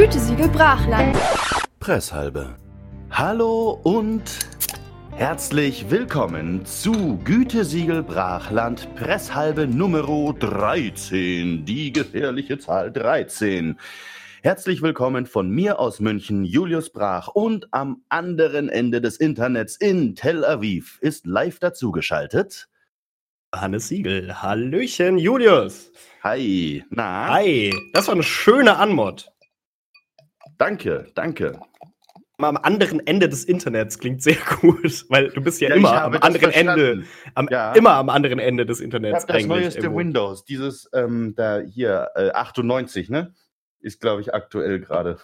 Gütesiegel Brachland. Presshalbe. Hallo und herzlich willkommen zu Gütesiegel Brachland Presshalbe Nummer 13, die gefährliche Zahl 13. Herzlich willkommen von mir aus München, Julius Brach und am anderen Ende des Internets in Tel Aviv ist live dazugeschaltet Hannes Siegel. Hallöchen, Julius. Hi, na? Hi, das war eine schöne Anmod. Danke, danke. Am anderen Ende des Internets klingt sehr gut, weil du bist ja, Ja, immer am anderen Ende, verstanden. am, Ja. immer am anderen Ende des Internets. das neueste irgendwo. Windows, dieses ähm, da hier äh, 98, ne? Ist glaube ich aktuell gerade.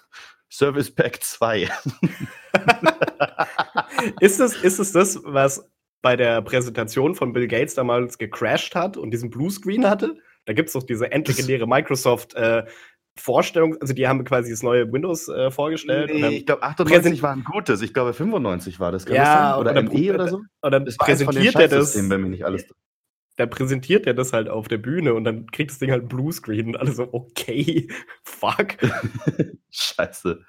Service Pack 2. Ist es, ist es das, was bei der Präsentation von Bill Gates damals gecrashed hat und diesen Bluescreen hatte? Da gibt es doch diese endlegendäre Microsoft äh, Vorstellung, also die haben quasi das neue Windows äh, vorgestellt. Nee, dann, ich glaube 98 Präsent- war ein gutes. Ich glaube 95 war das. Kann Ja, das sein? oder oder- ME oder so? und dann Das präsentiert er das. Wenn mich nicht alles. da präsentiert er das halt auf der Bühne und dann kriegt das Ding halt Bluescreen und alle so, okay, fuck. Scheiße.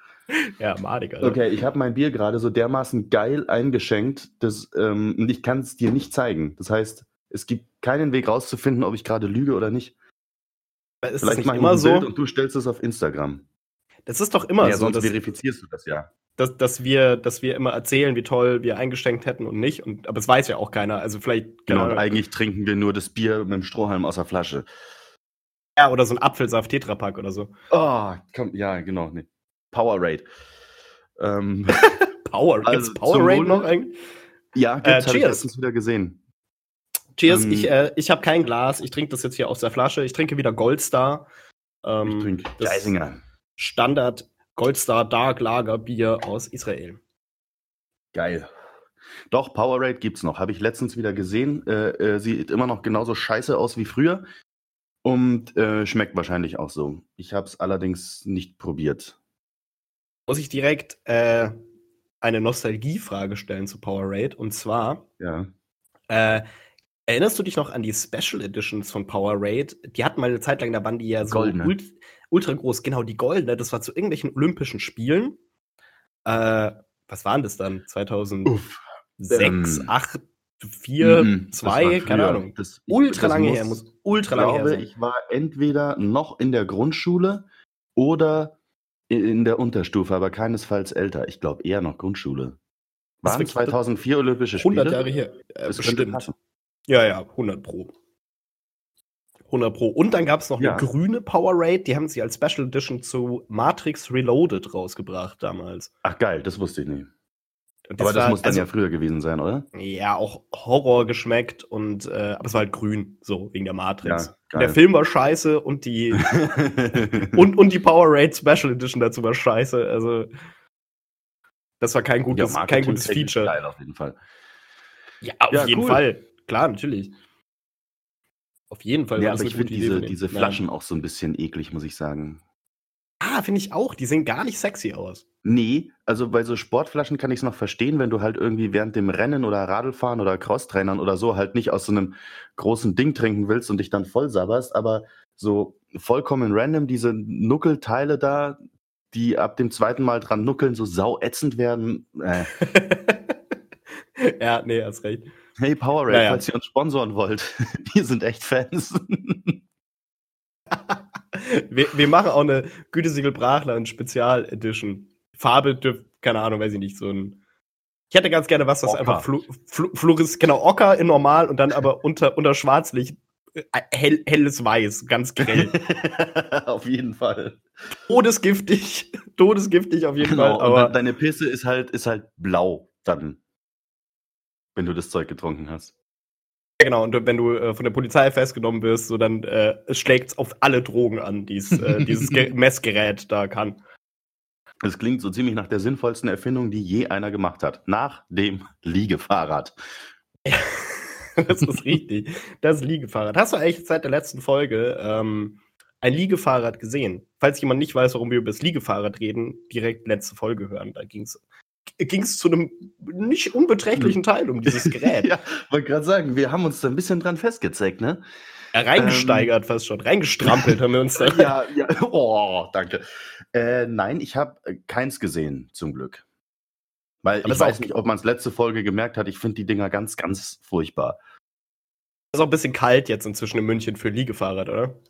ja, madig, Alter. Okay, ich habe mein Bier gerade so dermaßen geil eingeschenkt, dass, ähm, ich kann es dir nicht zeigen. Das heißt, es gibt keinen Weg rauszufinden, ob ich gerade lüge oder nicht. Ist Vielleicht mache ich immer ein Bild so? und du stellst es auf Instagram. Das ist doch immer ja, so, sonst verifizierst du das ja. dass, dass, wir, dass wir immer erzählen, wie toll wir eingeschenkt hätten und nicht. Und, aber es weiß ja auch keiner. Also vielleicht, Genau, keine und eigentlich trinken wir nur das Bier mit dem Strohhalm aus der Flasche. ja, oder so ein Apfelsaft-Tetrapack oder so. Oh, komm, ja, genau. Nee. Powerade. Ähm, Power, Also, Powerade noch eigentlich? ja, Äh, gibt's, hab ich cheers. letztens wieder gesehen. Cheers, Ähm, ich, äh, ich habe kein Glas, ich trinke das jetzt hier aus der Flasche. Ich trinke wieder Goldstar. Ähm, Ich trinke Geisinger. Standard Goldstar Dark Lager Bier aus Israel. Geil. Doch, Powerade gibt's noch. Habe ich letztens wieder gesehen. Äh, äh, sieht immer noch genauso scheiße aus wie früher. Und äh, schmeckt wahrscheinlich auch so. Ich habe es allerdings nicht probiert. Muss ich direkt äh, eine Nostalgiefrage stellen zu Powerade. Und zwar, Ja. Erinnerst du dich noch an die Special Editions von Powerade? Die hatten mal eine Zeit lang, da waren die ja so Goldene. ult ultra groß. Genau, die goldene. Das war zu irgendwelchen Olympischen Spielen. Äh, was waren das dann? 2006, Uff. Ähm, 8, 4, Mhm, das war 2, keine. Ahnung. Das, Ultra das lange muss- her, muss ultra Ich lange her glaube, sein. ich war entweder noch in der Grundschule oder in der Unterstufe, aber keinesfalls älter. Ich glaube eher noch Grundschule. Waren wirklich- 2004 Olympische Spiele? 100 Jahre her. Äh, bestimmt. Ja, ja, 100 Pro. 100 Pro. Und dann gab es noch Ja. eine grüne Powerade, die haben sie als Special Edition zu Matrix Reloaded rausgebracht damals. Ach geil, das wusste ich nicht. Und Aber das war- muss dann also, ja früher gewesen sein, oder? ja auch Horror geschmeckt und äh, aber es war halt grün, so wegen der Matrix. Ja, der. Film war scheiße und die und, und die Powerade Special Edition dazu war scheiße. Also das war kein gutes, Ja, kein gutes Feature. Geil auf jeden Fall. Ja, auf Ja, jeden cool. Fall. Klar, natürlich. Auf jeden Fall Ja, aber ich finde diese, diese. Flaschen auch so ein bisschen eklig, muss ich sagen. Ah, finde ich auch. Die sehen gar nicht sexy aus. Nee, also bei so Sportflaschen kann ich es noch verstehen, wenn du halt irgendwie während dem Rennen oder Radlfahren oder Crosstrainern oder so halt nicht aus so einem großen Ding trinken willst und dich dann voll sabberst, aber so vollkommen random diese Nuckelteile da, die ab dem zweiten Mal dran nuckeln, so sau ätzend werden. Äh. ja, nee, hast recht. Hey Powerade, Naja. falls ihr uns sponsoren wollt, wir sind echt Fans. Wir, wir machen auch eine Gütesiegel Brachland Spezial Edition. Farbe dürft, keine Ahnung, weiß ich nicht, so ein. Ich hätte ganz gerne was, das Ocker. einfach flu, flu, Fluoris, genau, Ocker in normal und dann aber unter, unter Schwarzlicht äh, hell, helles Weiß, ganz grell. auf jeden Fall. Todesgiftig, todesgiftig auf jeden Genau, Fall, aber de- deine Pisse ist halt, ist halt blau dann, wenn du das Zeug getrunken hast. genau, und wenn du äh, von der Polizei festgenommen wirst, so dann äh, schlägt es auf alle Drogen an, die's, äh, dieses Ge Messgerät da kann. Das klingt so ziemlich nach der sinnvollsten Erfindung, die je einer gemacht hat. Nach dem Liegefahrrad. Das ist richtig. Das Liegefahrrad. Hast du eigentlich seit der letzten Folge ähm, ein Liegefahrrad gesehen? Falls jemand nicht weiß, warum wir über das Liegefahrrad reden, direkt letzte Folge hören. Da ging es zu einem nicht unbeträchtlichen Teil um dieses Gerät. ja, wollte gerade sagen, wir haben uns da ein bisschen dran festgezeckt, ne? Ja, reingesteigert ähm, fast schon. Reingestrampelt haben wir uns da. Ja, ja. Oh, danke. Äh, nein, ich habe äh, keins gesehen, zum Glück. Weil Aber ich weiß nicht, ob man es letzte Folge gemerkt hat. Ich finde die Dinger ganz, ganz furchtbar. Ist auch ein bisschen kalt jetzt inzwischen in München für Liegefahrrad, oder?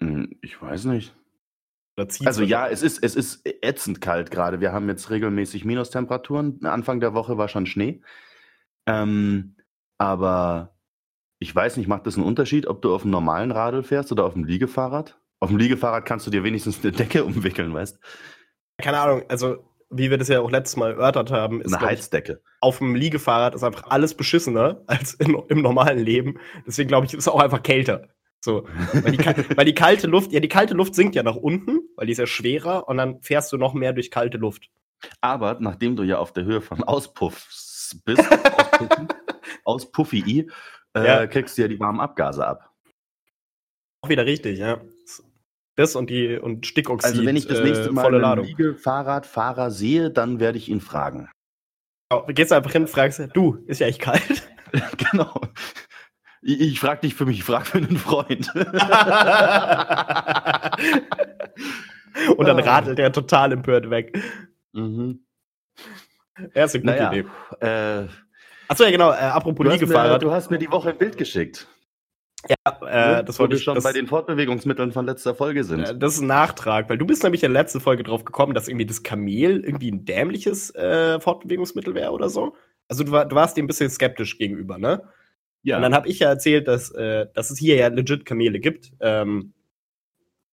Hm, ich weiß nicht. Also ja, es ist, es ist ätzend kalt gerade. Wir haben jetzt regelmäßig Minustemperaturen. Anfang der Woche war schon Schnee. Ähm, aber ich weiß nicht, macht das einen Unterschied, ob du auf einem normalen Radl fährst oder auf dem Liegefahrrad? Auf dem Liegefahrrad kannst du dir wenigstens eine Decke umwickeln, weißt Keine Ahnung, also wie wir das ja auch letztes Mal erörtert haben, ist eine Heizdecke. Ich, auf dem Liegefahrrad ist einfach alles beschissener als in, im normalen Leben. Deswegen glaube ich, ist es auch einfach kälter. So, weil die, weil die, kalte Luft, ja, die kalte Luft sinkt ja nach unten, weil die ist ja schwerer und dann fährst du noch mehr durch kalte Luft. Aber nachdem du ja auf der Höhe von Auspuffs bist, Auspuffi, äh, ja. kriegst du ja die warmen Abgase ab. Auch wieder richtig, ja. Das und die und Stickoxid. Also wenn ich das nächste äh, Mal äh, einen Liegefahrradfahrer sehe, dann werde ich ihn fragen. Oh, gehst du einfach hin und fragst, du, ist ja echt kalt. genau. Ich, ich frage dich für mich, ich frage für einen Freund. und dann radelt er total empört weg. Mhm. Er ist eine gute naja, Idee. Äh, Achso, ja, genau. Äh, apropos du Liegefahrrad. du hast mir die Woche ein Bild geschickt. Ja, äh, das wollte ich schon das, bei den Fortbewegungsmitteln von letzter Folge sind. Äh, das ist ein Nachtrag, weil du bist nämlich in der letzten Folge drauf gekommen, dass irgendwie das Kamel irgendwie ein dämliches äh, Fortbewegungsmittel wäre oder so. Also du, war, du warst dem ein bisschen skeptisch gegenüber, ne? Ja. Und dann habe ich ja erzählt, dass, äh, dass es hier ja legit Kamele gibt, ähm,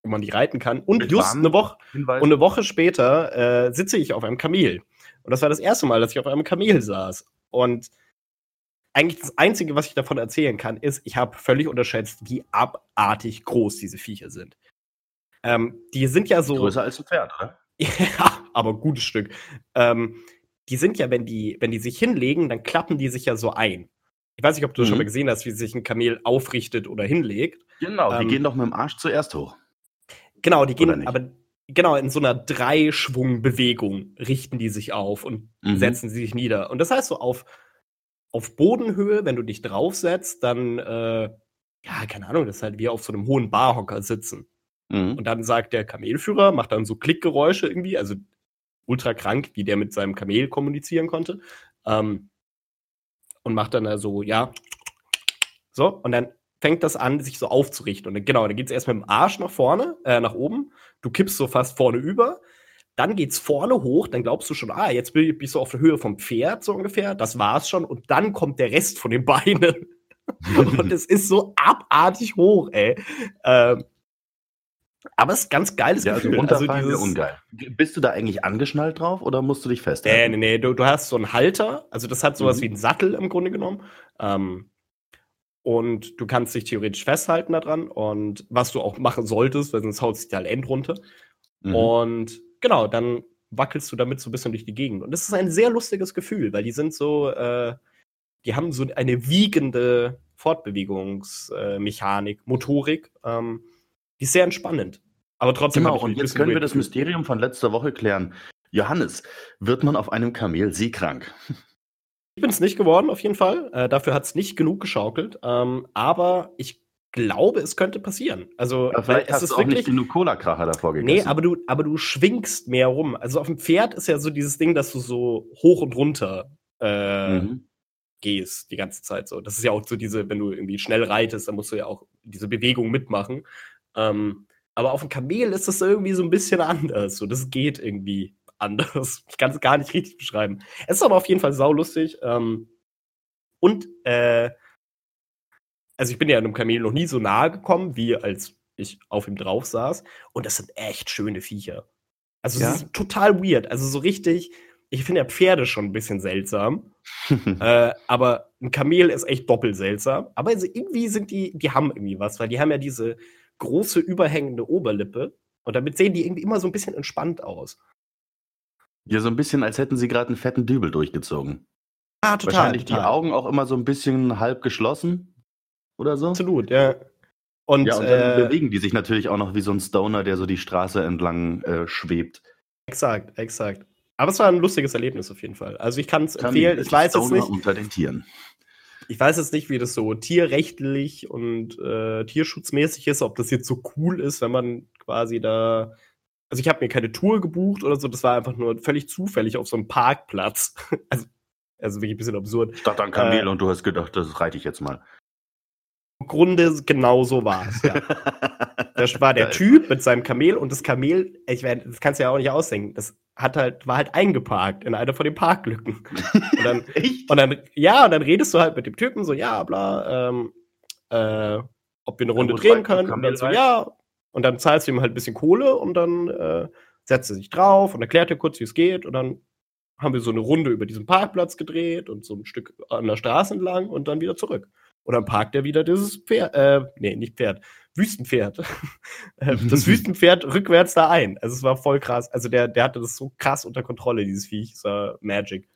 wo man die reiten kann. Und Mit just eine Woche und eine Woche später äh, sitze ich auf einem Kamel. Und das war das erste Mal, dass ich auf einem Kamel saß. Und eigentlich das Einzige, was ich davon erzählen kann, ist, ich habe völlig unterschätzt, wie abartig groß diese Viecher sind. Ähm, die sind ja so. Größer als ein Pferd, oder? ja, aber ein gutes Stück. Ähm, die sind ja, wenn die, wenn die sich hinlegen, dann klappen die sich ja so ein. Ich weiß nicht, ob du mhm. schon mal gesehen hast, wie sich ein Kamel aufrichtet oder hinlegt. Genau, ähm, die gehen doch mit dem Arsch zuerst hoch. Genau, die gehen, aber genau, in so einer Dreischwungbewegung richten die sich auf und mhm. setzen sie sich nieder. Und das heißt so auf auf Bodenhöhe, wenn du dich draufsetzt, dann, äh, ja, keine Ahnung, das ist halt wie auf so einem hohen Barhocker sitzen. Mhm. Und dann sagt der Kamelführer, macht dann so Klickgeräusche irgendwie, also ultra krank, wie der mit seinem Kamel kommunizieren konnte. Ähm, und macht dann also, ja, so, und dann fängt das an, sich so aufzurichten. Und dann, genau, dann geht es erst mit dem Arsch nach vorne, äh, nach oben. Du kippst so fast vorne über. Dann geht's vorne hoch, dann glaubst du schon, ah, jetzt ich so auf der Höhe vom Pferd, so ungefähr. Das war's schon. Und dann kommt der Rest von den Beinen. und es ist so abartig hoch, ey. Ähm, aber es ist ganz geiles ja, also Gefühl. Also dieses, ungeil. Bist du da eigentlich angeschnallt drauf oder musst du dich festhalten? Nee, nee, nee. Du, du hast so einen Halter. Also das hat sowas mhm. wie einen Sattel im Grunde genommen. Ähm, und du kannst dich theoretisch festhalten daran. Und was du auch machen solltest, weil sonst haut sich halt End runter. Mhm. Und genau, dann wackelst du damit so ein bisschen durch die Gegend. Und das ist ein sehr lustiges Gefühl, weil die sind so, äh, die haben so eine wiegende Fortbewegungsmechanik, äh, Motorik, ähm, die ist sehr entspannend. Aber trotzdem. Genau, und jetzt können wir das Mysterium von letzter Woche klären. Johannes, wird man auf einem Kamel seekrank? Ich bin es nicht geworden, auf jeden Fall. Äh, dafür hat es nicht genug geschaukelt. Ähm, aber ich glaube, es könnte passieren. Also, ja, vielleicht hast es du auch wirklich, nicht genug Cola-Kracher davor gegessen. Nee, aber du, aber du schwingst mehr rum. Also auf dem Pferd ist ja so dieses Ding, dass du so hoch und runter äh, mhm. gehst die ganze Zeit so. Das ist ja auch so diese, wenn du irgendwie schnell reitest, dann musst du ja auch diese Bewegung mitmachen. Ähm, aber auf dem Kamel ist das irgendwie so ein bisschen anders. So, das geht irgendwie anders. Ich kann es gar nicht richtig beschreiben. Es ist aber auf jeden Fall saulustig. Ähm, und äh, also ich bin ja einem Kamel noch nie so nahe gekommen, wie als ich auf ihm drauf saß. Und das sind echt schöne Viecher. Also ja? es ist total weird. Also so richtig, ich finde ja Pferde schon ein bisschen seltsam. äh, aber ein Kamel ist echt doppelt seltsam. Aber also irgendwie sind die, die haben irgendwie was, weil die haben ja diese große überhängende Oberlippe. Und damit sehen die irgendwie immer so ein bisschen entspannt aus. Ja, so ein bisschen, als hätten sie gerade einen fetten Dübel durchgezogen. Ah, total. Wahrscheinlich total. die Augen auch immer so ein bisschen halb geschlossen oder so. Absolut, ja. Und, ja, und dann äh, bewegen die sich natürlich auch noch wie so ein Stoner, der so die Straße entlang äh, schwebt. Exakt, exakt. Aber es war ein lustiges Erlebnis auf jeden Fall. Also ich kann es empfehlen. Ich weiß es nicht. unter den Tieren. Ich weiß jetzt nicht, wie das so tierrechtlich und äh, tierschutzmäßig ist, ob das jetzt so cool ist, wenn man quasi da. Also ich habe mir keine Tour gebucht oder so, das war einfach nur völlig zufällig auf so einem Parkplatz. also, also wirklich ein bisschen absurd. Statt an Kamel äh, und du hast gedacht, das reite ich jetzt mal. Im Grunde genau so war es, ja. das war der Typ mit seinem Kamel und das Kamel, ich meine, das kannst du ja auch nicht ausdenken, das hat halt, war halt eingeparkt in einer von den Parklücken. Und dann, und dann, ja, und dann redest du halt mit dem Typen so, ja, bla, ähm, äh, ob wir eine Runde drehen können. Und dann so, ja. Und dann zahlst du ihm halt ein bisschen Kohle und dann äh, setzt er sich drauf und erklärt dir kurz, wie es geht. Und dann haben wir so eine Runde über diesen Parkplatz gedreht und so ein Stück an der Straße entlang und dann wieder zurück. Und dann parkt er wieder dieses Pferd, äh, nee, nicht Pferd, Wüstenpferd. Äh, das Wüstenpferd rückwärts da ein. Also es war voll krass. Also der, der hatte das so krass unter Kontrolle, dieses Viech. Es war Magic.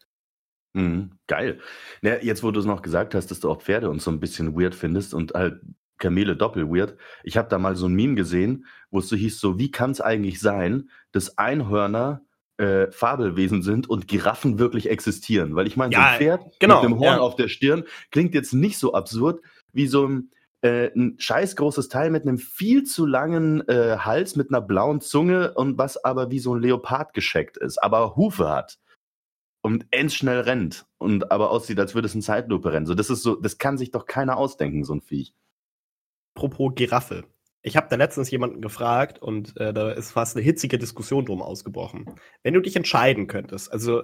Mhm, geil. Ja, jetzt, wo du es noch gesagt hast, dass du auch Pferde und so ein bisschen weird findest und halt Kamele doppel weird. Ich habe da mal so ein Meme gesehen, wo es so hieß, so wie kann es eigentlich sein, dass Einhörner äh, Fabelwesen sind und Giraffen wirklich existieren. Weil ich meine, ja, so ein Pferd genau, mit einem Horn ja. auf der Stirn klingt jetzt nicht so absurd wie so ein, äh, ein scheiß großes Teil mit einem viel zu langen äh, Hals, mit einer blauen Zunge und was aber wie so ein Leopard gescheckt ist, aber Hufe hat und endschnell rennt und aber aussieht, als würde es in Zeitlupe rennen. So, das ist so, das kann sich doch keiner ausdenken, so ein Viech. Apropos Giraffe. Ich habe da letztens jemanden gefragt und äh, da ist fast eine hitzige Diskussion drum ausgebrochen. Wenn du dich entscheiden könntest, also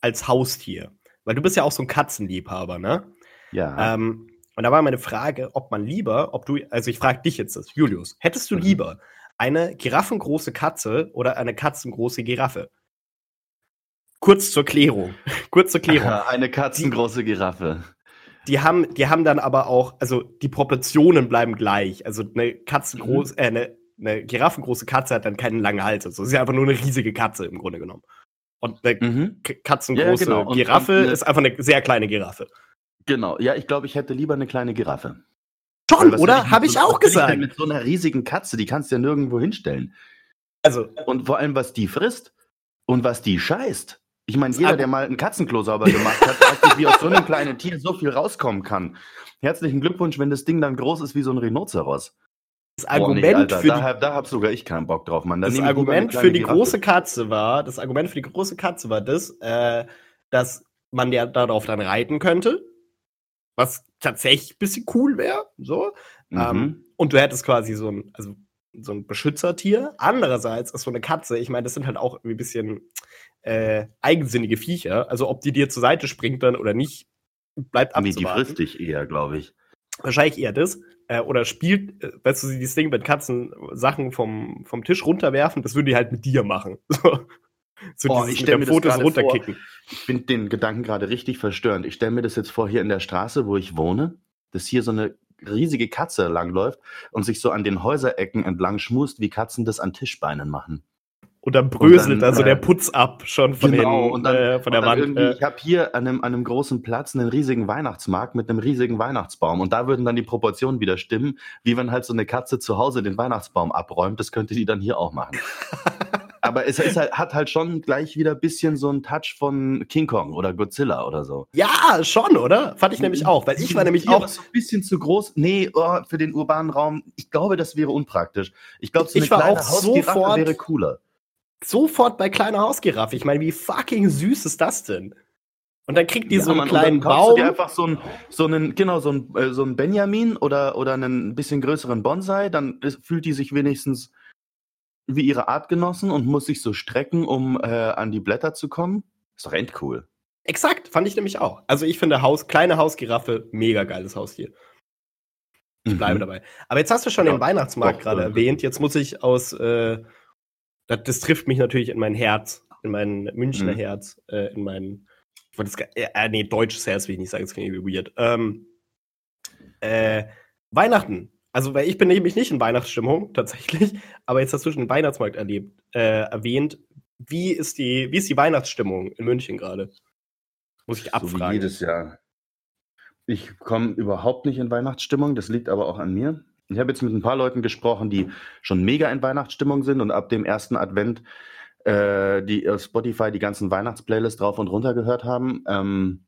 als Haustier, weil du bist ja auch so ein Katzenliebhaber, ne? Ja. Ähm, und da war meine Frage, ob man lieber, ob du, also ich frage dich jetzt das, Julius, hättest du mhm. lieber eine giraffengroße Katze oder eine katzengroße Giraffe? Kurz zur Klärung. Kurz zur Klärung. eine katzengroße Giraffe die haben, die haben dann aber auch, also die Proportionen bleiben gleich. Also eine Katzengroß, mhm. äh, eine, eine giraffengroße Katze hat dann keinen langen Hals. Also es ist ja einfach nur eine riesige Katze im Grunde genommen. Und eine mhm. katzengroße ja, genau. Giraffe und, und ist einfach eine sehr kleine Giraffe. Genau, ja, ich glaube, ich hätte lieber eine kleine Giraffe. Schon, oder? Habe ich so, auch gesagt. Mit so einer riesigen Katze, die kannst du ja nirgendwo hinstellen. Also. Und vor allem, was die frisst und was die scheißt. Ich meine, jeder, der mal ein Katzenklo sauber gemacht hat, weiß nicht, wie aus so einem kleinen Tier so viel rauskommen kann. Herzlichen Glückwunsch, wenn das Ding dann groß ist wie so ein Rhinoceros. Das Argument oh, nee, für da, da hab sogar ich keinen Bock drauf, Mann. Da das Argument für die Giraffe. große Katze war, das Argument für die große Katze war das, äh, dass man ja darauf dann reiten könnte, was tatsächlich ein bisschen cool wäre, so. Mhm. Ähm, und du hättest quasi so ein, also so ein Beschützertier. Andererseits ist so eine Katze, ich meine, das sind halt auch ein bisschen äh, eigensinnige Viecher. Also ob die dir zur Seite springt dann oder nicht, bleibt abzuwarten. Nee, die frisst dich eher, glaube ich. Wahrscheinlich eher das. Äh, oder spielt, äh, weißt du, dieses Ding mit Katzen Sachen vom, vom Tisch runterwerfen, das würde die halt mit dir machen. So, so oh, ich stelle mir Fotos das runterkicken. Vor. Ich finde den Gedanken gerade richtig verstörend. Ich stelle mir das jetzt vor, hier in der Straße, wo ich wohne, dass hier so eine riesige Katze langläuft und sich so an den Häuserecken entlang schmust, wie Katzen das an Tischbeinen machen. Und dann bröselt also der äh, Putz ab schon von, genau, den, und dann, äh, von der Wand. Äh. Ich habe hier an einem, an einem großen Platz einen riesigen Weihnachtsmarkt mit einem riesigen Weihnachtsbaum. Und da würden dann die Proportionen wieder stimmen, wie wenn halt so eine Katze zu Hause den Weihnachtsbaum abräumt. Das könnte die dann hier auch machen. Aber es halt, hat halt schon gleich wieder ein bisschen so einen Touch von King Kong oder Godzilla oder so. Ja, schon, oder? Fand ich nämlich auch, weil ich war nämlich auch. so ein bisschen zu groß. Nee, oh, für den urbanen Raum. Ich glaube, das wäre unpraktisch. Ich glaube, so eine ich war kleine auch sofort, wäre cooler sofort bei kleiner Hausgiraffe. Ich meine, wie fucking süß ist das denn? Und dann kriegt die ja, so einen Mann, kleinen Baum. Du dir einfach so einen, so einen, genau, so einen, äh, so einen Benjamin oder, oder einen bisschen größeren Bonsai, dann fühlt die sich wenigstens wie ihre Artgenossen und muss sich so strecken, um äh, an die Blätter zu kommen. Ist doch endcool. Exakt, fand ich nämlich auch. Also ich finde Haus, kleine Hausgiraffe, mega geiles Haustier. Ich mhm. bleibe dabei. Aber jetzt hast du schon ja, den Weihnachtsmarkt gerade erwähnt. Jetzt muss ich aus äh, das, das, trifft mich natürlich in mein Herz, in mein Münchner mhm. Herz, äh, in mein, ich wollte äh, äh, nee, deutsches Herz will ich nicht sagen, das klingt irgendwie weird. Ähm, äh, Weihnachten. Also, weil ich bin nämlich nicht in Weihnachtsstimmung, tatsächlich, aber jetzt hast du schon den Weihnachtsmarkt erlebt, äh, erwähnt. Wie ist die, wie ist die Weihnachtsstimmung in München gerade? Muss ich abfragen. So wie jedes Jahr. Ich komme überhaupt nicht in Weihnachtsstimmung, das liegt aber auch an mir. Ich habe jetzt mit ein paar Leuten gesprochen, die schon mega in Weihnachtsstimmung sind und ab dem ersten Advent äh, die auf Spotify die ganzen Weihnachtsplaylists drauf und runter gehört haben. Ähm,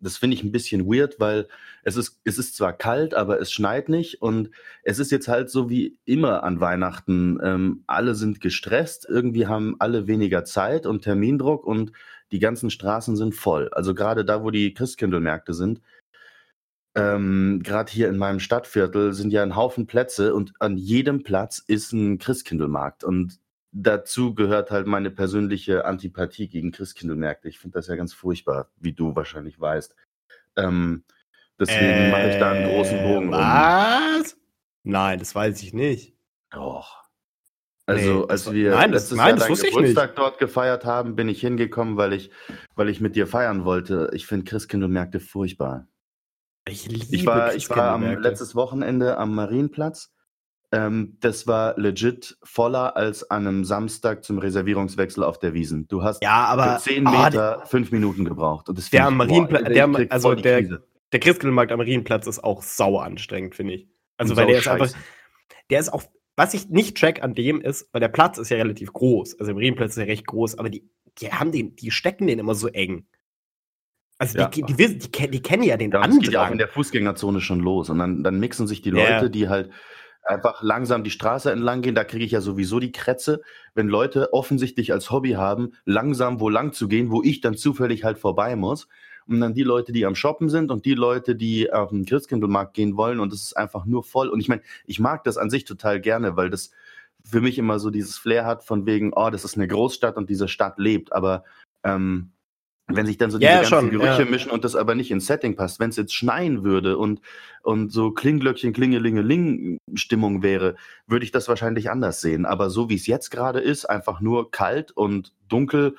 das finde ich ein bisschen weird, weil es ist, es ist zwar kalt, aber es schneit nicht und es ist jetzt halt so wie immer an Weihnachten. Ähm, alle sind gestresst, irgendwie haben alle weniger Zeit und Termindruck und die ganzen Straßen sind voll. Also gerade da, wo die Christkindlmärkte sind, ähm, gerade hier in meinem Stadtviertel sind ja ein Haufen Plätze und an jedem Platz ist ein Christkindlmarkt und dazu gehört halt meine persönliche Antipathie gegen Christkindlmärkte. Ich finde das ja ganz furchtbar, wie du wahrscheinlich weißt. Ähm, deswegen äh, mache ich da einen großen Bogen um. Was? Nein, das weiß ich nicht. Doch. Also, Nee, als das- wir nein, das- letztes nein, Jahr das Geburtstag dort gefeiert haben, bin ich hingekommen, weil ich, weil ich mit dir feiern wollte. Ich finde Christkindlmärkte furchtbar. Ich liebe Ich war, ich war am letztes Wochenende am Marienplatz. Ähm, das war legit voller als an einem Samstag zum Reservierungswechsel auf der Wiesen. Du hast Ja, aber für 10 ah, Meter fünf Minuten gebraucht. Und das Der am ich- Marienplatz- der krieg also der- Krise. der Christkindlmarkt am Marienplatz ist auch sauer anstrengend, finde ich. Also, Und weil der ist einfach, scheiße. der ist auch, was ich nicht check an dem ist, weil der Platz ist ja relativ groß. Also, der Marienplatz ist ja recht groß, aber die, die haben den, die stecken den immer so eng. Also, Ja. die, die, wissen- die, kennen- die kennen ja den Ja, und es geht ja auch in der Fußgängerzone schon los. Und dann, dann mixen sich die Ja. Leute, die halt einfach langsam die Straße entlang gehen. Da kriege ich ja sowieso die Krätze, wenn Leute offensichtlich als Hobby haben, langsam wo lang zu gehen, wo ich dann zufällig halt vorbei muss. Und dann die Leute, die am Shoppen sind und die Leute, die auf den Christkindlmarkt gehen wollen. Und es ist einfach nur voll. Und ich meine, ich mag das an sich total gerne, weil das für mich immer so dieses Flair hat von wegen, oh, das ist eine Großstadt und diese Stadt lebt. Aber ähm, wenn sich dann so diese Ja, ganzen schon, Gerüche ja. mischen und das aber nicht ins Setting passt, wenn es jetzt schneien würde und, und so Klingglöckchen, Klingelingeling Stimmung wäre, würde ich das wahrscheinlich anders sehen. Aber so wie es jetzt gerade ist, einfach nur kalt und dunkel,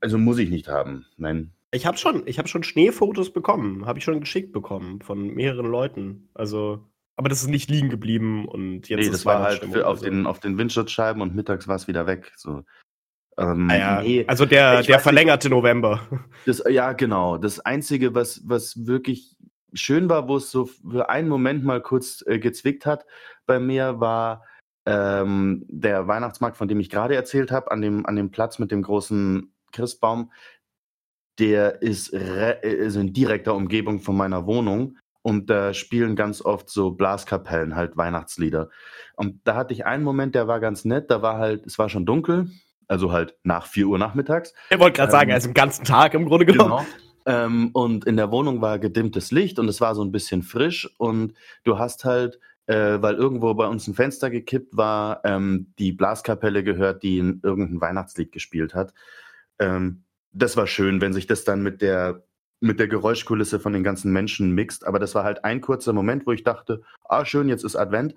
also muss ich nicht haben. Nein. Ich habe schon, ich habe schon Schneefotos bekommen, habe ich schon geschickt bekommen von mehreren Leuten. Also, aber das ist nicht liegen geblieben und jetzt nee, ist das war halt für, auf, den, auf den Windschutzscheiben und mittags war es wieder weg. So. Ähm, Ah ja, nee, also der, der weiß nicht- verlängerte November. Das, ja, genau. Das Einzige, was, was wirklich schön war, wo es so für einen Moment mal kurz äh, gezwickt hat bei mir, war ähm, der Weihnachtsmarkt, von dem ich gerade erzählt habe, an dem, an dem Platz mit dem großen Christbaum. Der ist re also in direkter Umgebung von meiner Wohnung. Und da spielen ganz oft so Blaskapellen, halt Weihnachtslieder. Und da hatte ich einen Moment, der war ganz nett. Da war halt, es war schon dunkel, also halt nach 4 Uhr nachmittags. Ich wollte gerade sagen, Ähm, also im ganzen Tag im Grunde genommen. Genau. Ähm, und in der Wohnung war gedimmtes Licht und es war so ein bisschen frisch und du hast halt, äh, weil irgendwo bei uns ein Fenster gekippt war, ähm, die Blaskapelle gehört, die in irgendein Weihnachtslied gespielt hat. Ähm, das war schön, wenn sich das dann mit der mit der Geräuschkulisse von den ganzen Menschen mixt. Aber das war halt ein kurzer Moment, wo ich dachte, ah schön, jetzt ist Advent.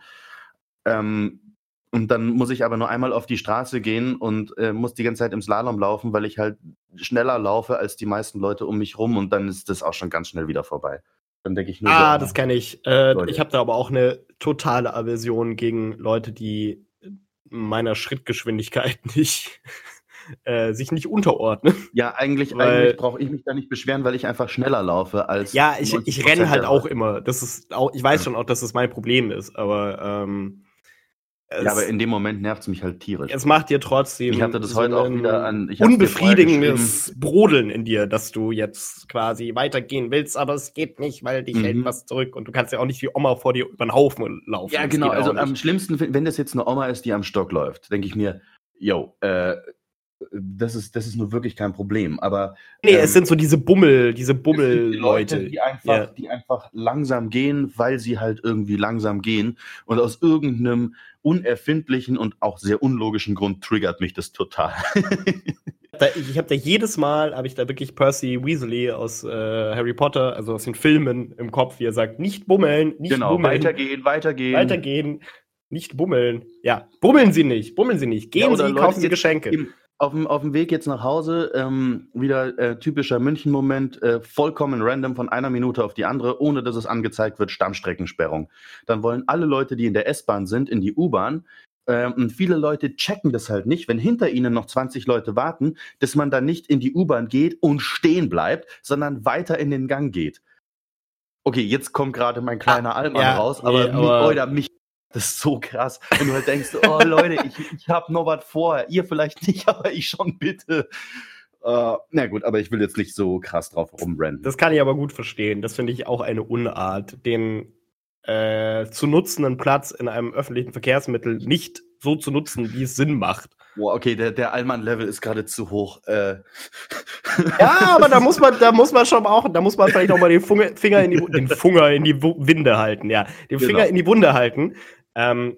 Ähm, und dann muss ich aber nur einmal auf die Straße gehen und äh, muss die ganze Zeit im Slalom laufen, weil ich halt schneller laufe als die meisten Leute um mich rum und dann ist das auch schon ganz schnell wieder vorbei. Dann denke ich nur Ah, so, das kenne ich. Äh, ich habe da aber auch eine totale Aversion gegen Leute, die meiner Schrittgeschwindigkeit nicht äh, sich nicht unterordnen. ja, eigentlich, Weil- eigentlich brauche ich mich da nicht beschweren, weil ich einfach schneller laufe als. Ja, ich, 90% ich renne halt auch immer. Das ist auch, ich weiß Ja. schon auch, dass das mein Problem ist, aber ähm, es, Ja, aber in dem Moment nervt es mich halt tierisch. es macht dir trotzdem Ich hatte das so heute auch wieder an- unbefriedigendes Brodeln in dir, dass du jetzt quasi weitergehen willst, aber es geht nicht, weil dich Mhm. hält was zurück und du kannst ja auch nicht wie Oma vor dir über den Haufen laufen. Ja, Das genau. Also am schlimmsten, wenn das jetzt eine Oma ist, die am Stock läuft, denke ich mir, yo, äh, das ist, das ist nur wirklich kein Problem. Aber Nee, ähm, es sind so diese Bummel, diese es gibt die Bummel-Leute. die einfach, Ja. die einfach langsam gehen, weil sie halt irgendwie langsam gehen. Und aus irgendeinem unerfindlichen und auch sehr unlogischen Grund triggert mich das total. Da, ich habe da jedes Mal, habe ich da wirklich Percy Weasley aus äh, Harry Potter, also aus den Filmen im Kopf, wie er sagt, nicht bummeln, nicht genau, bummeln, weitergehen, weitergehen. weitergehen, nicht bummeln. Ja, bummeln Sie nicht, bummeln Sie nicht. Ja, Gehen oder Sie, kaufen Sie Geschenke. Im, auf, dem, auf dem Weg jetzt nach Hause, ähm, wieder äh, typischer München-Moment, äh, vollkommen random von einer Minute auf die andere, ohne dass es angezeigt wird, Stammstreckensperrung. Dann wollen alle Leute, die in der S-Bahn sind, in die U-Bahn. Ähm, und viele Leute checken das halt nicht, wenn hinter ihnen noch 20 Leute warten, dass man dann nicht in die U-Bahn geht und stehen bleibt, sondern weiter in den Gang geht. Okay, jetzt kommt gerade mein kleiner Allmann ja, raus, nee, aber, mi- aber- mich das ist so krass. Und du halt denkst, oh Leute, ich, ich habe noch was vor. Ihr vielleicht nicht, aber ich schon bitte. Uh, na gut, aber ich will jetzt nicht so krass drauf rumrennen. Das kann ich aber gut verstehen. Das finde ich auch eine Unart, den äh, zu nutzenden Platz in einem öffentlichen Verkehrsmittel nicht so zu nutzen, wie es Sinn macht. Boah, okay, der, der Allmann-Level ist gerade zu hoch. Äh. Ja, aber da muss man, da muss man schon auch, da muss man vielleicht auch mal den Funge, Finger in die, den Funger in die Winde halten, ja, den genau. Finger in die Wunde halten. Ähm,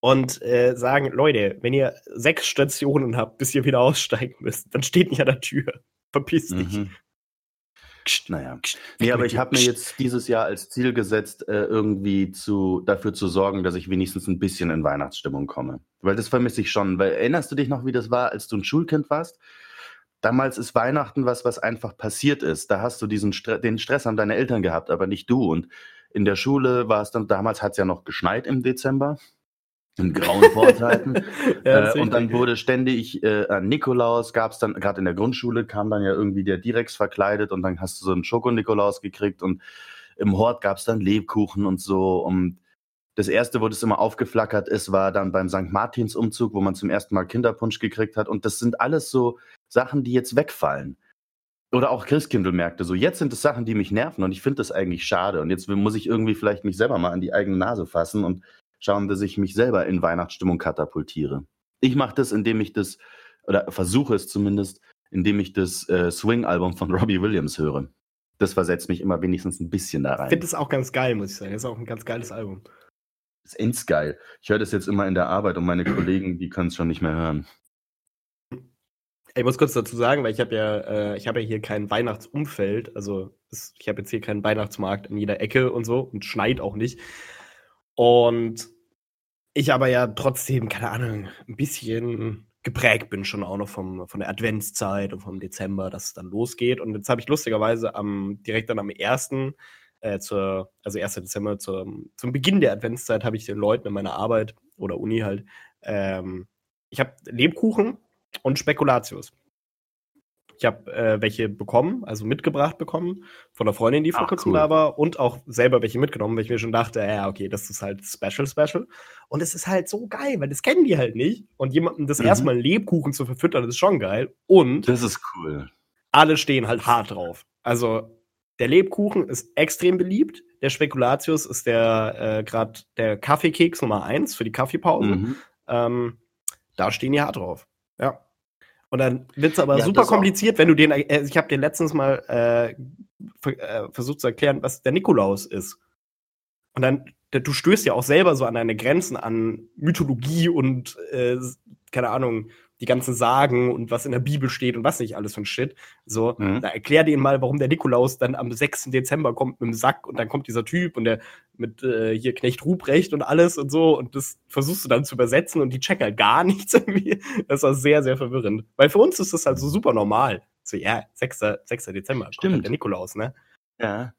und äh, sagen, Leute, wenn ihr sechs Stationen habt, bis ihr wieder aussteigen müsst, dann steht nicht an der Tür. Verpiss dich. Mhm. Naja. Nee, aber ich habe mir jetzt dieses Jahr als Ziel gesetzt, äh, irgendwie zu, dafür zu sorgen, dass ich wenigstens ein bisschen in Weihnachtsstimmung komme. Weil das vermisse ich schon. Weil erinnerst du dich noch, wie das war, als du ein Schulkind warst? Damals ist Weihnachten was, was einfach passiert ist. Da hast du diesen Stre den Stress haben deine Eltern gehabt, aber nicht du. Und in der Schule war es dann, damals hat es ja noch geschneit im Dezember in grauen Vorzeiten. ja, äh, und dann wurde ständig äh, an Nikolaus, gab es dann, gerade in der Grundschule, kam dann ja irgendwie der Direx verkleidet und dann hast du so einen Schoko-Nikolaus gekriegt und im Hort gab es dann Lebkuchen und so. Und das erste, wo das immer aufgeflackert ist, war dann beim St. Martins-Umzug, wo man zum ersten Mal Kinderpunsch gekriegt hat. Und das sind alles so Sachen, die jetzt wegfallen. Oder auch Christkindlmärkte. So, jetzt sind es Sachen, die mich nerven und ich finde das eigentlich schade. Und jetzt muss ich irgendwie vielleicht mich selber mal an die eigene Nase fassen und schauen, dass ich mich selber in Weihnachtsstimmung katapultiere. Ich mache das, indem ich das, oder versuche es zumindest, indem ich das äh, Swing-Album von Robbie Williams höre. Das versetzt mich immer wenigstens ein bisschen da rein. Ich finde es auch ganz geil, muss ich sagen. Das ist auch ein ganz geiles Album. Das ist ends geil. Ich höre das jetzt immer in der Arbeit und meine Kollegen, die können es schon nicht mehr hören. Ich muss kurz dazu sagen, weil ich habe ja, äh, ich ja hier kein Weihnachtsumfeld. Also es, ich habe jetzt hier keinen Weihnachtsmarkt in jeder Ecke und so und schneit auch nicht. Und ich aber ja trotzdem, keine Ahnung, ein bisschen geprägt bin schon auch noch vom, von der Adventszeit und vom Dezember, dass es dann losgeht. Und jetzt habe ich lustigerweise am, direkt dann am 1., äh, zur, also 1. Dezember, zur, zum Beginn der Adventszeit, habe ich den Leuten in meiner Arbeit oder Uni halt, ähm, ich habe Lebkuchen und Spekulatius. Ich habe äh, welche bekommen, also mitgebracht bekommen, von einer Freundin, die vor kurzem cool. da war, und auch selber welche mitgenommen, weil ich mir schon dachte, ja, okay, das ist halt special, special. Und es ist halt so geil, weil das kennen die halt nicht. Und jemandem das mhm. erstmal Lebkuchen zu verfüttern, das ist schon geil. Und das ist cool. Alle stehen halt hart drauf. Also der Lebkuchen ist extrem beliebt. Der Spekulatius ist der äh, gerade der Kaffeekeks Nummer eins für die Kaffeepause. Mhm. Ähm, da stehen die hart drauf. Ja. Und dann wird es aber ja, super kompliziert, wenn du den, äh, ich habe dir letztens mal äh, äh, versucht zu erklären, was der Nikolaus ist. Und dann, du stößt ja auch selber so an deine Grenzen an Mythologie und, äh, keine Ahnung, die ganzen Sagen und was in der Bibel steht und was nicht alles für ein Shit. So, mhm. da erklär denen mal, warum der Nikolaus dann am 6. Dezember kommt mit dem Sack und dann kommt dieser Typ und der mit äh, hier Knecht Ruprecht und alles und so und das versuchst du dann zu übersetzen und die checken halt gar nichts irgendwie. Das war sehr, sehr verwirrend. Weil für uns ist das halt so super normal. So, ja, 6. 6. Dezember halt Stimmt. der Nikolaus, ne? Ja.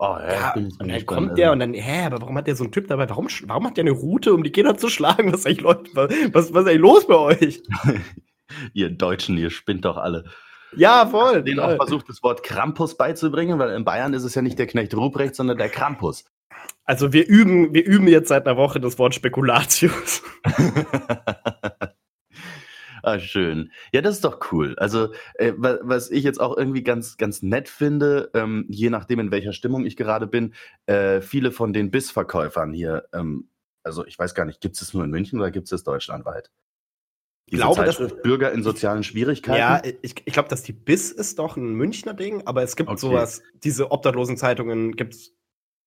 Oh, ja, ja und dann kommt der und dann, hä, aber warum hat der so einen Typ dabei? Warum, warum hat der eine Route, um die Kinder zu schlagen? Was ist eigentlich, Leute, was, was, was ist eigentlich los bei euch? ihr Deutschen, ihr spinnt doch alle. Ja, voll. Den auch versucht, das Wort Krampus beizubringen, weil in Bayern ist es ja nicht der Knecht Ruprecht, sondern der Krampus. Also wir üben, wir üben jetzt seit einer Woche das Wort Spekulatius. Ah, schön. Ja, das ist doch cool. Also, äh, was ich jetzt auch irgendwie ganz, ganz nett finde, ähm, je nachdem, in welcher Stimmung ich gerade bin, äh, viele von den Bissverkäufern hier, ähm, also ich weiß gar nicht, gibt es das nur in München oder gibt es das deutschlandweit? Ich glaube, dass Bürger in sozialen Schwierigkeiten. Ja, ich, ich glaube, dass die Biss ist doch ein Münchner Ding, aber es gibt okay. sowas, diese obdachlosen Zeitungen gibt es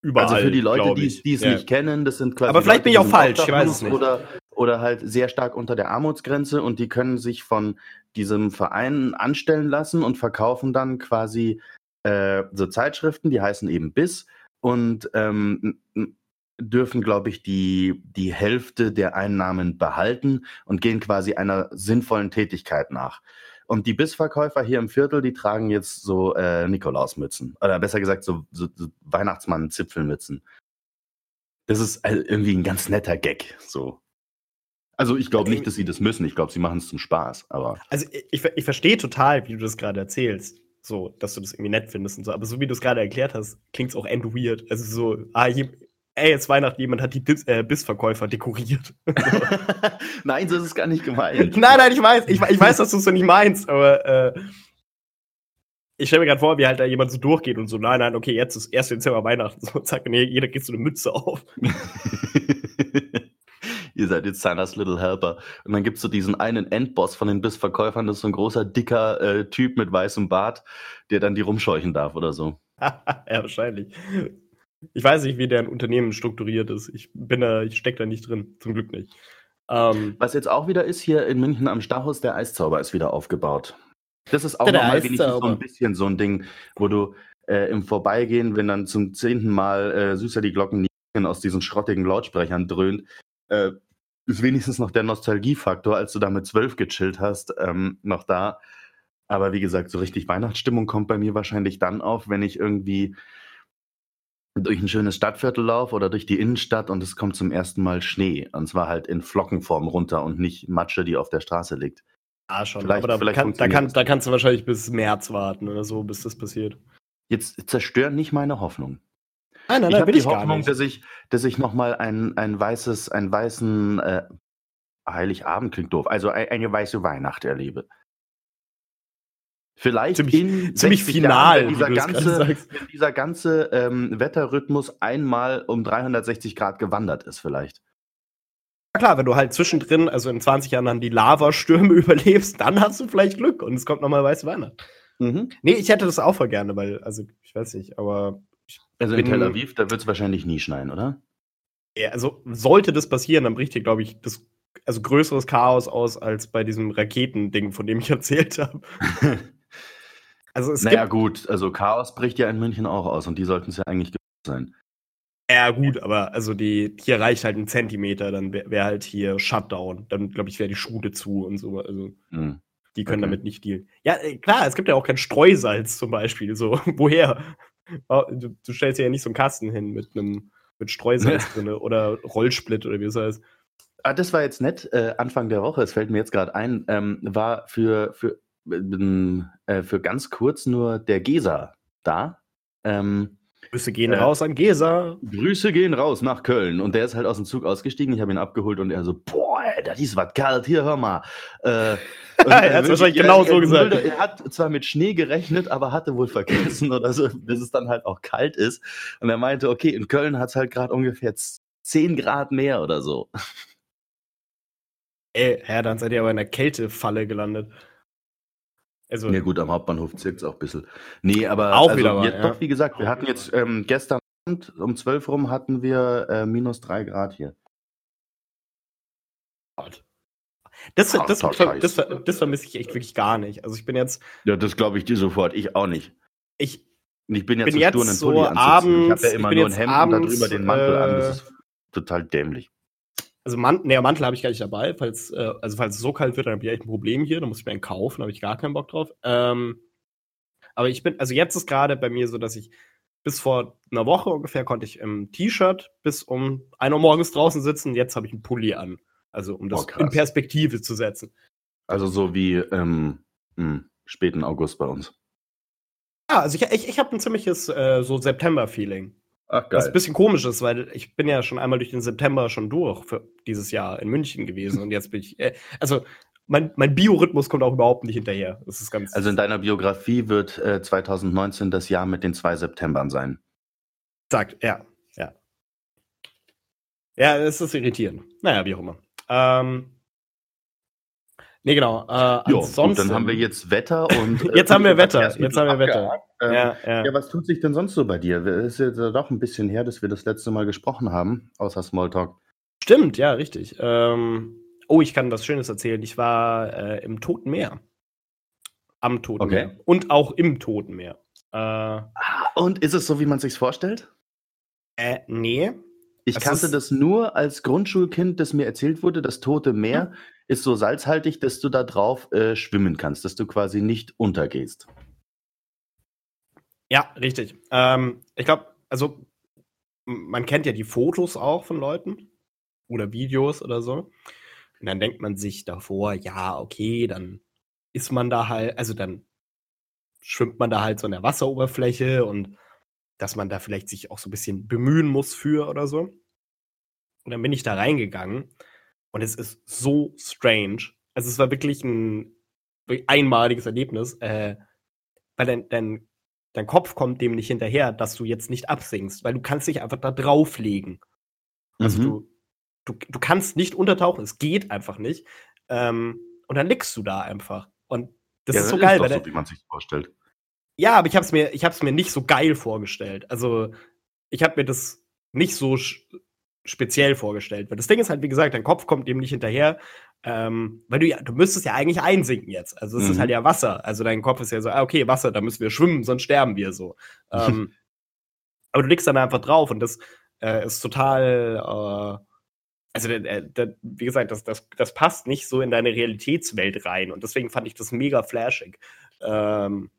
überall. Also für die Leute, die es ja. nicht kennen, das sind quasi. Aber vielleicht Leute, bin ich auch falsch, ich weiß es nicht. Oder oder halt sehr stark unter der Armutsgrenze und die können sich von diesem Verein anstellen lassen und verkaufen dann quasi äh, so Zeitschriften, die heißen eben BIS und ähm, dürfen, glaube ich, die, die Hälfte der Einnahmen behalten und gehen quasi einer sinnvollen Tätigkeit nach. Und die Bissverkäufer hier im Viertel, die tragen jetzt so äh, Nikolausmützen. Oder besser gesagt, so, so, so Weihnachtsmann-Zipfelmützen. Das ist also irgendwie ein ganz netter Gag. So. Also ich glaube nicht, dass sie das müssen. Ich glaube, sie machen es zum Spaß. Aber also ich, ich verstehe total, wie du das gerade erzählst. So, dass du das irgendwie nett findest und so. Aber so wie du es gerade erklärt hast, klingt es auch end weird. Also so, ah, je, ey, es Weihnachten, jemand hat die Dis äh, Bissverkäufer dekoriert. nein, so ist es gar nicht gemeint. nein, nein, ich weiß, ich, ich weiß, dass du es so nicht meinst, aber äh, ich stelle mir gerade vor, wie halt da jemand so durchgeht und so, nein, nein, okay, jetzt ist 1. Dezember Weihnachten. So, zack, nee, jeder geht so eine Mütze auf. Ihr seid jetzt Santa's Little Helper. Und dann gibt es so diesen einen Endboss von den Bissverkäufern, das ist so ein großer, dicker äh, Typ mit weißem Bart, der dann die rumscheuchen darf oder so. ja, wahrscheinlich. Ich weiß nicht, wie deren Unternehmen strukturiert ist. Ich bin da, ich stecke da nicht drin, zum Glück nicht. Ähm, Was jetzt auch wieder ist, hier in München am Stachus, der Eiszauber ist wieder aufgebaut. Das ist auch nochmal wenigstens so ein bisschen so ein Ding, wo du äh, im Vorbeigehen, wenn dann zum zehnten Mal äh, süßer die Glocken aus diesen schrottigen Lautsprechern dröhnt, äh, ist wenigstens noch der Nostalgiefaktor, als du da mit zwölf gechillt hast, ähm, noch da. Aber wie gesagt, so richtig Weihnachtsstimmung kommt bei mir wahrscheinlich dann auf, wenn ich irgendwie durch ein schönes Stadtviertel laufe oder durch die Innenstadt und es kommt zum ersten Mal Schnee. Und zwar halt in Flockenform runter und nicht Matsche, die auf der Straße liegt. Ah, schon. Vielleicht, aber da, kann, da, kann, da kannst du wahrscheinlich bis März warten oder so, bis das passiert. Jetzt zerstören nicht meine Hoffnung. Nein, nein, ich habe die Hoffnung, dass ich, dass ich nochmal ein, ein weißes, einen weißen äh, Heiligabend klingt doof, also eine weiße Weihnacht erlebe. Vielleicht ziemlich, in ziemlich final, Jahren, wenn dieser ganze, wenn dieser ganze ähm, Wetterrhythmus einmal um 360 Grad gewandert ist, vielleicht. Ja klar, wenn du halt zwischendrin, also in 20 Jahren dann die Lavastürme überlebst, dann hast du vielleicht Glück und es kommt nochmal weiße Weihnachten. Mhm. Nee, ich hätte das auch voll gerne, weil, also ich weiß nicht, aber. Also in Tel Aviv, da wird es wahrscheinlich nie schneien, oder? Ja, also sollte das passieren, dann bricht hier, glaube ich, das also größeres Chaos aus als bei diesem Raketending, von dem ich erzählt habe. also es naja, gut, also Chaos bricht ja in München auch aus und die sollten es ja eigentlich sein. Ja, gut, aber also die, hier reicht halt ein Zentimeter, dann wäre wär halt hier Shutdown. Dann, glaube ich, wäre die Schule zu und so. Also, mhm. die können okay. damit nicht dealen. Ja, äh, klar, es gibt ja auch kein Streusalz zum Beispiel. So, woher? Oh, du, du stellst ja nicht so einen Kasten hin mit einem mit Streusalz drin oder Rollsplit oder wie es heißt. Ah, das war jetzt nett. Äh, Anfang der Woche, es fällt mir jetzt gerade ein, ähm, war für, für, äh, für ganz kurz nur der Gesa da. Ähm, Grüße gehen äh, raus an Gesa. Grüße gehen raus nach Köln. Und der ist halt aus dem Zug ausgestiegen. Ich habe ihn abgeholt und er so, boah, das ist was kalt, hier, hör mal. Äh, er hat es wahrscheinlich genau so gesagt. Er hat zwar mit Schnee gerechnet, aber hatte wohl vergessen oder so, dass es dann halt auch kalt ist. Und er meinte, okay, in Köln hat es halt gerade ungefähr 10 Grad mehr oder so. Ey, Herr, dann seid ihr aber in der Kältefalle gelandet. Also, ja gut, am Hauptbahnhof zirkt es auch ein bisschen. Nee, aber auch also wieder mal, jetzt, ja. doch, wie gesagt, wir hatten jetzt ähm, gestern Abend um 12 rum hatten wir äh, minus 3 Grad hier. Das, das, das, das, das vermisse ich echt wirklich gar nicht. Also ich bin jetzt. Ja, das glaube ich dir sofort. Ich auch nicht. Ich, ich bin jetzt, bin jetzt so abends. Ich habe ja immer nur ein Hemd abends, und darüber den Mantel äh, an. Das ist total dämlich. Also Man nee, Mantel habe ich gar nicht dabei. Falls, äh, also falls es so kalt wird, dann habe ich echt ein Problem hier. Dann muss ich mir einen kaufen, da habe ich gar keinen Bock drauf. Ähm, aber ich bin, also jetzt ist gerade bei mir so, dass ich bis vor einer Woche ungefähr konnte ich im T-Shirt bis um 1 Uhr morgens draußen sitzen. Jetzt habe ich einen Pulli an. Also um das oh, in Perspektive zu setzen. Also so wie ähm, hm, späten August bei uns. Ja, also ich, ich, ich habe ein ziemliches äh, so September-Feeling. Ach, geil. Was ein bisschen komisch ist, weil ich bin ja schon einmal durch den September schon durch für dieses Jahr in München gewesen und jetzt bin ich, äh, also mein, mein Biorhythmus kommt auch überhaupt nicht hinterher. Das ist ganz also in deiner Biografie wird äh, 2019 das Jahr mit den zwei Septembern sein. Sagt, ja, ja. Ja, es ist irritierend. Naja, wie auch immer. Ähm, Nee, genau. Äh, jo, gut, dann haben wir jetzt Wetter und. Äh, jetzt haben wir Wetter. Jetzt haben wir Wetter. Ähm, ja, ja. ja, was tut sich denn sonst so bei dir? Es ist jetzt doch ein bisschen her, dass wir das letzte Mal gesprochen haben, außer Smalltalk. Stimmt, ja, richtig. Ähm, oh, ich kann was Schönes erzählen. Ich war äh, im Toten Meer. Am Toten okay. Meer. Und auch im Toten Meer. Äh, ah, und ist es so, wie man sich vorstellt? Äh, nee. Ich das kannte das nur als Grundschulkind, das mir erzählt wurde, das Tote Meer hm? ist so salzhaltig, dass du da drauf äh, schwimmen kannst, dass du quasi nicht untergehst. Ja, richtig. Ähm, ich glaube, also man kennt ja die Fotos auch von Leuten oder Videos oder so. Und dann denkt man sich davor, ja, okay, dann ist man da halt, also dann schwimmt man da halt so an der Wasseroberfläche und dass man da vielleicht sich auch so ein bisschen bemühen muss für oder so. Und dann bin ich da reingegangen und es ist so strange. Also es war wirklich ein einmaliges Erlebnis, äh, weil dein, dein, dein Kopf kommt dem nicht hinterher, dass du jetzt nicht absinkst, weil du kannst dich einfach da drauflegen. Also mhm. du, du, du kannst nicht untertauchen, es geht einfach nicht. Ähm, und dann liegst du da einfach. Und das ja, ist so geil. Ist doch so, wie man sich vorstellt. Ja, aber ich habe es mir, mir nicht so geil vorgestellt. Also ich habe mir das nicht so speziell vorgestellt. Weil das Ding ist halt, wie gesagt, dein Kopf kommt dem nicht hinterher, ähm, weil du ja, du müsstest ja eigentlich einsinken jetzt. Also es mhm. ist halt ja Wasser. Also dein Kopf ist ja so, ah, okay, Wasser, da müssen wir schwimmen, sonst sterben wir so. ähm, aber du liegst dann einfach drauf und das äh, ist total, äh, also äh, wie gesagt, das, das, das passt nicht so in deine Realitätswelt rein und deswegen fand ich das mega flashig. Ähm,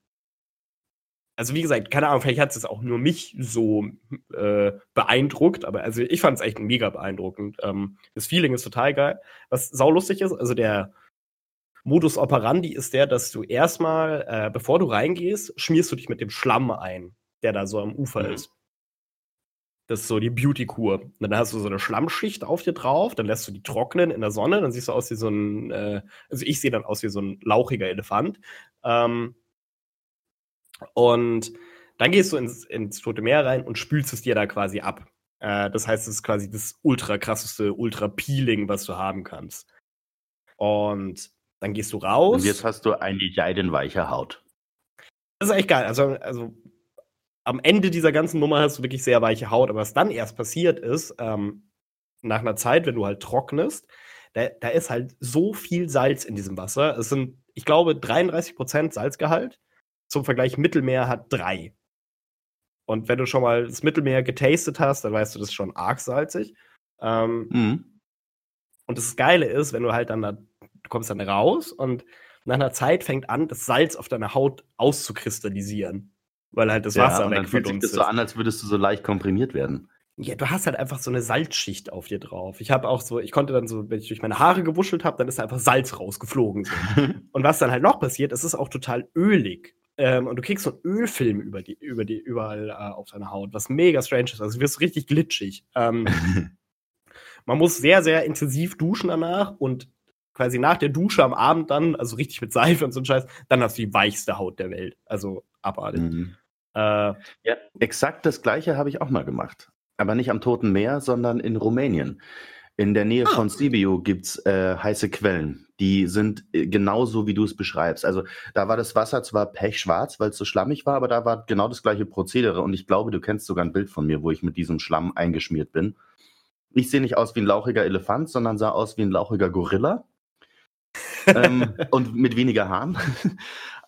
also wie gesagt, keine Ahnung, vielleicht hat es auch nur mich so äh, beeindruckt, aber also ich fand es echt mega beeindruckend. Ähm, das Feeling ist total geil. Was saulustig ist, also der Modus operandi ist der, dass du erstmal, äh, bevor du reingehst, schmierst du dich mit dem Schlamm ein, der da so am Ufer mhm. ist. Das ist so die Beauty-Kur. Dann hast du so eine Schlammschicht auf dir drauf, dann lässt du die trocknen in der Sonne, dann siehst du aus wie so ein, äh, also ich sehe dann aus wie so ein lauchiger Elefant. Ähm, und dann gehst du ins, ins Tote Meer rein und spülst es dir da quasi ab. Äh, das heißt, es ist quasi das ultra krasseste Ultra-Peeling, was du haben kannst. Und dann gehst du raus. Und jetzt hast du eine jeidenweiche Haut. Das ist echt geil. Also, also am Ende dieser ganzen Nummer hast du wirklich sehr weiche Haut. Aber was dann erst passiert ist, ähm, nach einer Zeit, wenn du halt trocknest, da, da, ist halt so viel Salz in diesem Wasser. Es sind, ich glaube, 33% Salzgehalt zum Vergleich, Mittelmeer hat drei. Und wenn du schon mal das Mittelmeer getastet hast, dann weißt du, das ist schon arg salzig. Ähm, mhm. Und das Geile ist, wenn du halt dann da, du kommst dann raus und nach einer Zeit fängt an, das Salz auf deiner Haut auszukristallisieren. Weil halt das Wasser ja, weg fühlt sich das so an, als würdest du so leicht komprimiert werden. Ja, du hast halt einfach so eine Salzschicht auf dir drauf. Ich habe auch so, ich konnte dann so, wenn ich durch meine Haare gewuschelt habe, dann ist da einfach Salz rausgeflogen. So. und was dann halt noch passiert, es ist auch total ölig. Ähm, und du kriegst so einen Ölfilm über die, über die, überall äh, auf deiner Haut, was mega strange ist. Also du wirst richtig glitschig. Ähm, man muss sehr, sehr intensiv duschen danach und quasi nach der Dusche am Abend dann, also richtig mit Seife und so ein Scheiß, dann hast du die weichste Haut der Welt. Also abartig. Mhm. Äh, ja, exakt das gleiche habe ich auch mal gemacht. Aber nicht am Toten Meer, sondern in Rumänien. In der Nähe ah. von Sibiu gibt es äh, heiße Quellen. Die sind äh, genauso, wie du es beschreibst. Also da war das Wasser zwar pechschwarz, weil es so schlammig war, aber da war genau das gleiche Prozedere. Und ich glaube, du kennst sogar ein Bild von mir, wo ich mit diesem Schlamm eingeschmiert bin. Ich sehe nicht aus wie ein lauchiger Elefant, sondern sah aus wie ein lauchiger Gorilla. ähm, und mit weniger Haaren.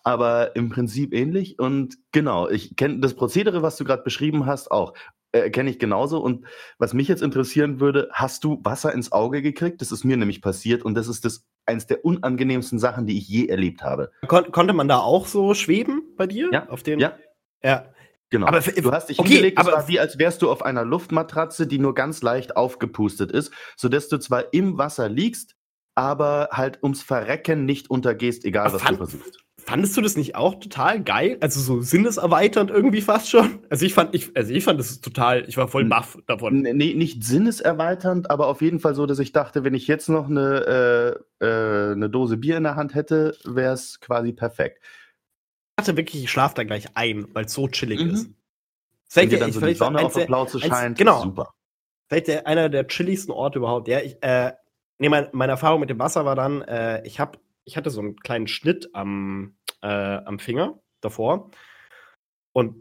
Aber im Prinzip ähnlich. Und genau, ich kenne das Prozedere, was du gerade beschrieben hast, auch äh, kenne ich genauso. Und was mich jetzt interessieren würde, hast du Wasser ins Auge gekriegt? Das ist mir nämlich passiert und das ist das eines der unangenehmsten Sachen, die ich je erlebt habe. Kon konnte man da auch so schweben bei dir? Ja. Auf den? Ja. Ja. Genau. Aber du hast dich okay, hingelegt, es war wie als wärst du auf einer Luftmatratze, die nur ganz leicht aufgepustet ist, sodass du zwar im Wasser liegst, aber halt ums Verrecken nicht untergehst, egal was fand, du versuchst. Fandest du das nicht auch total geil? Also so sinneserweiternd irgendwie fast schon? Also ich fand, ich, also ich fand das total, ich war voll baff davon. Nee, nicht sinneserweiternd, aber auf jeden Fall so, dass ich dachte, wenn ich jetzt noch eine, äh, äh, eine Dose Bier in der Hand hätte, wäre es quasi perfekt. Ich dachte wirklich, ich schlafe da gleich ein, weil es so chillig mhm. ist. Wenn dir dann so die Sonne auf der Plauze scheint, genau. super. Vielleicht der, einer der chilligsten Orte überhaupt. Ja, ich, äh, nee, mein, meine Erfahrung mit dem Wasser war dann, äh, ich habe ich hatte so einen kleinen Schnitt am, äh, am Finger davor und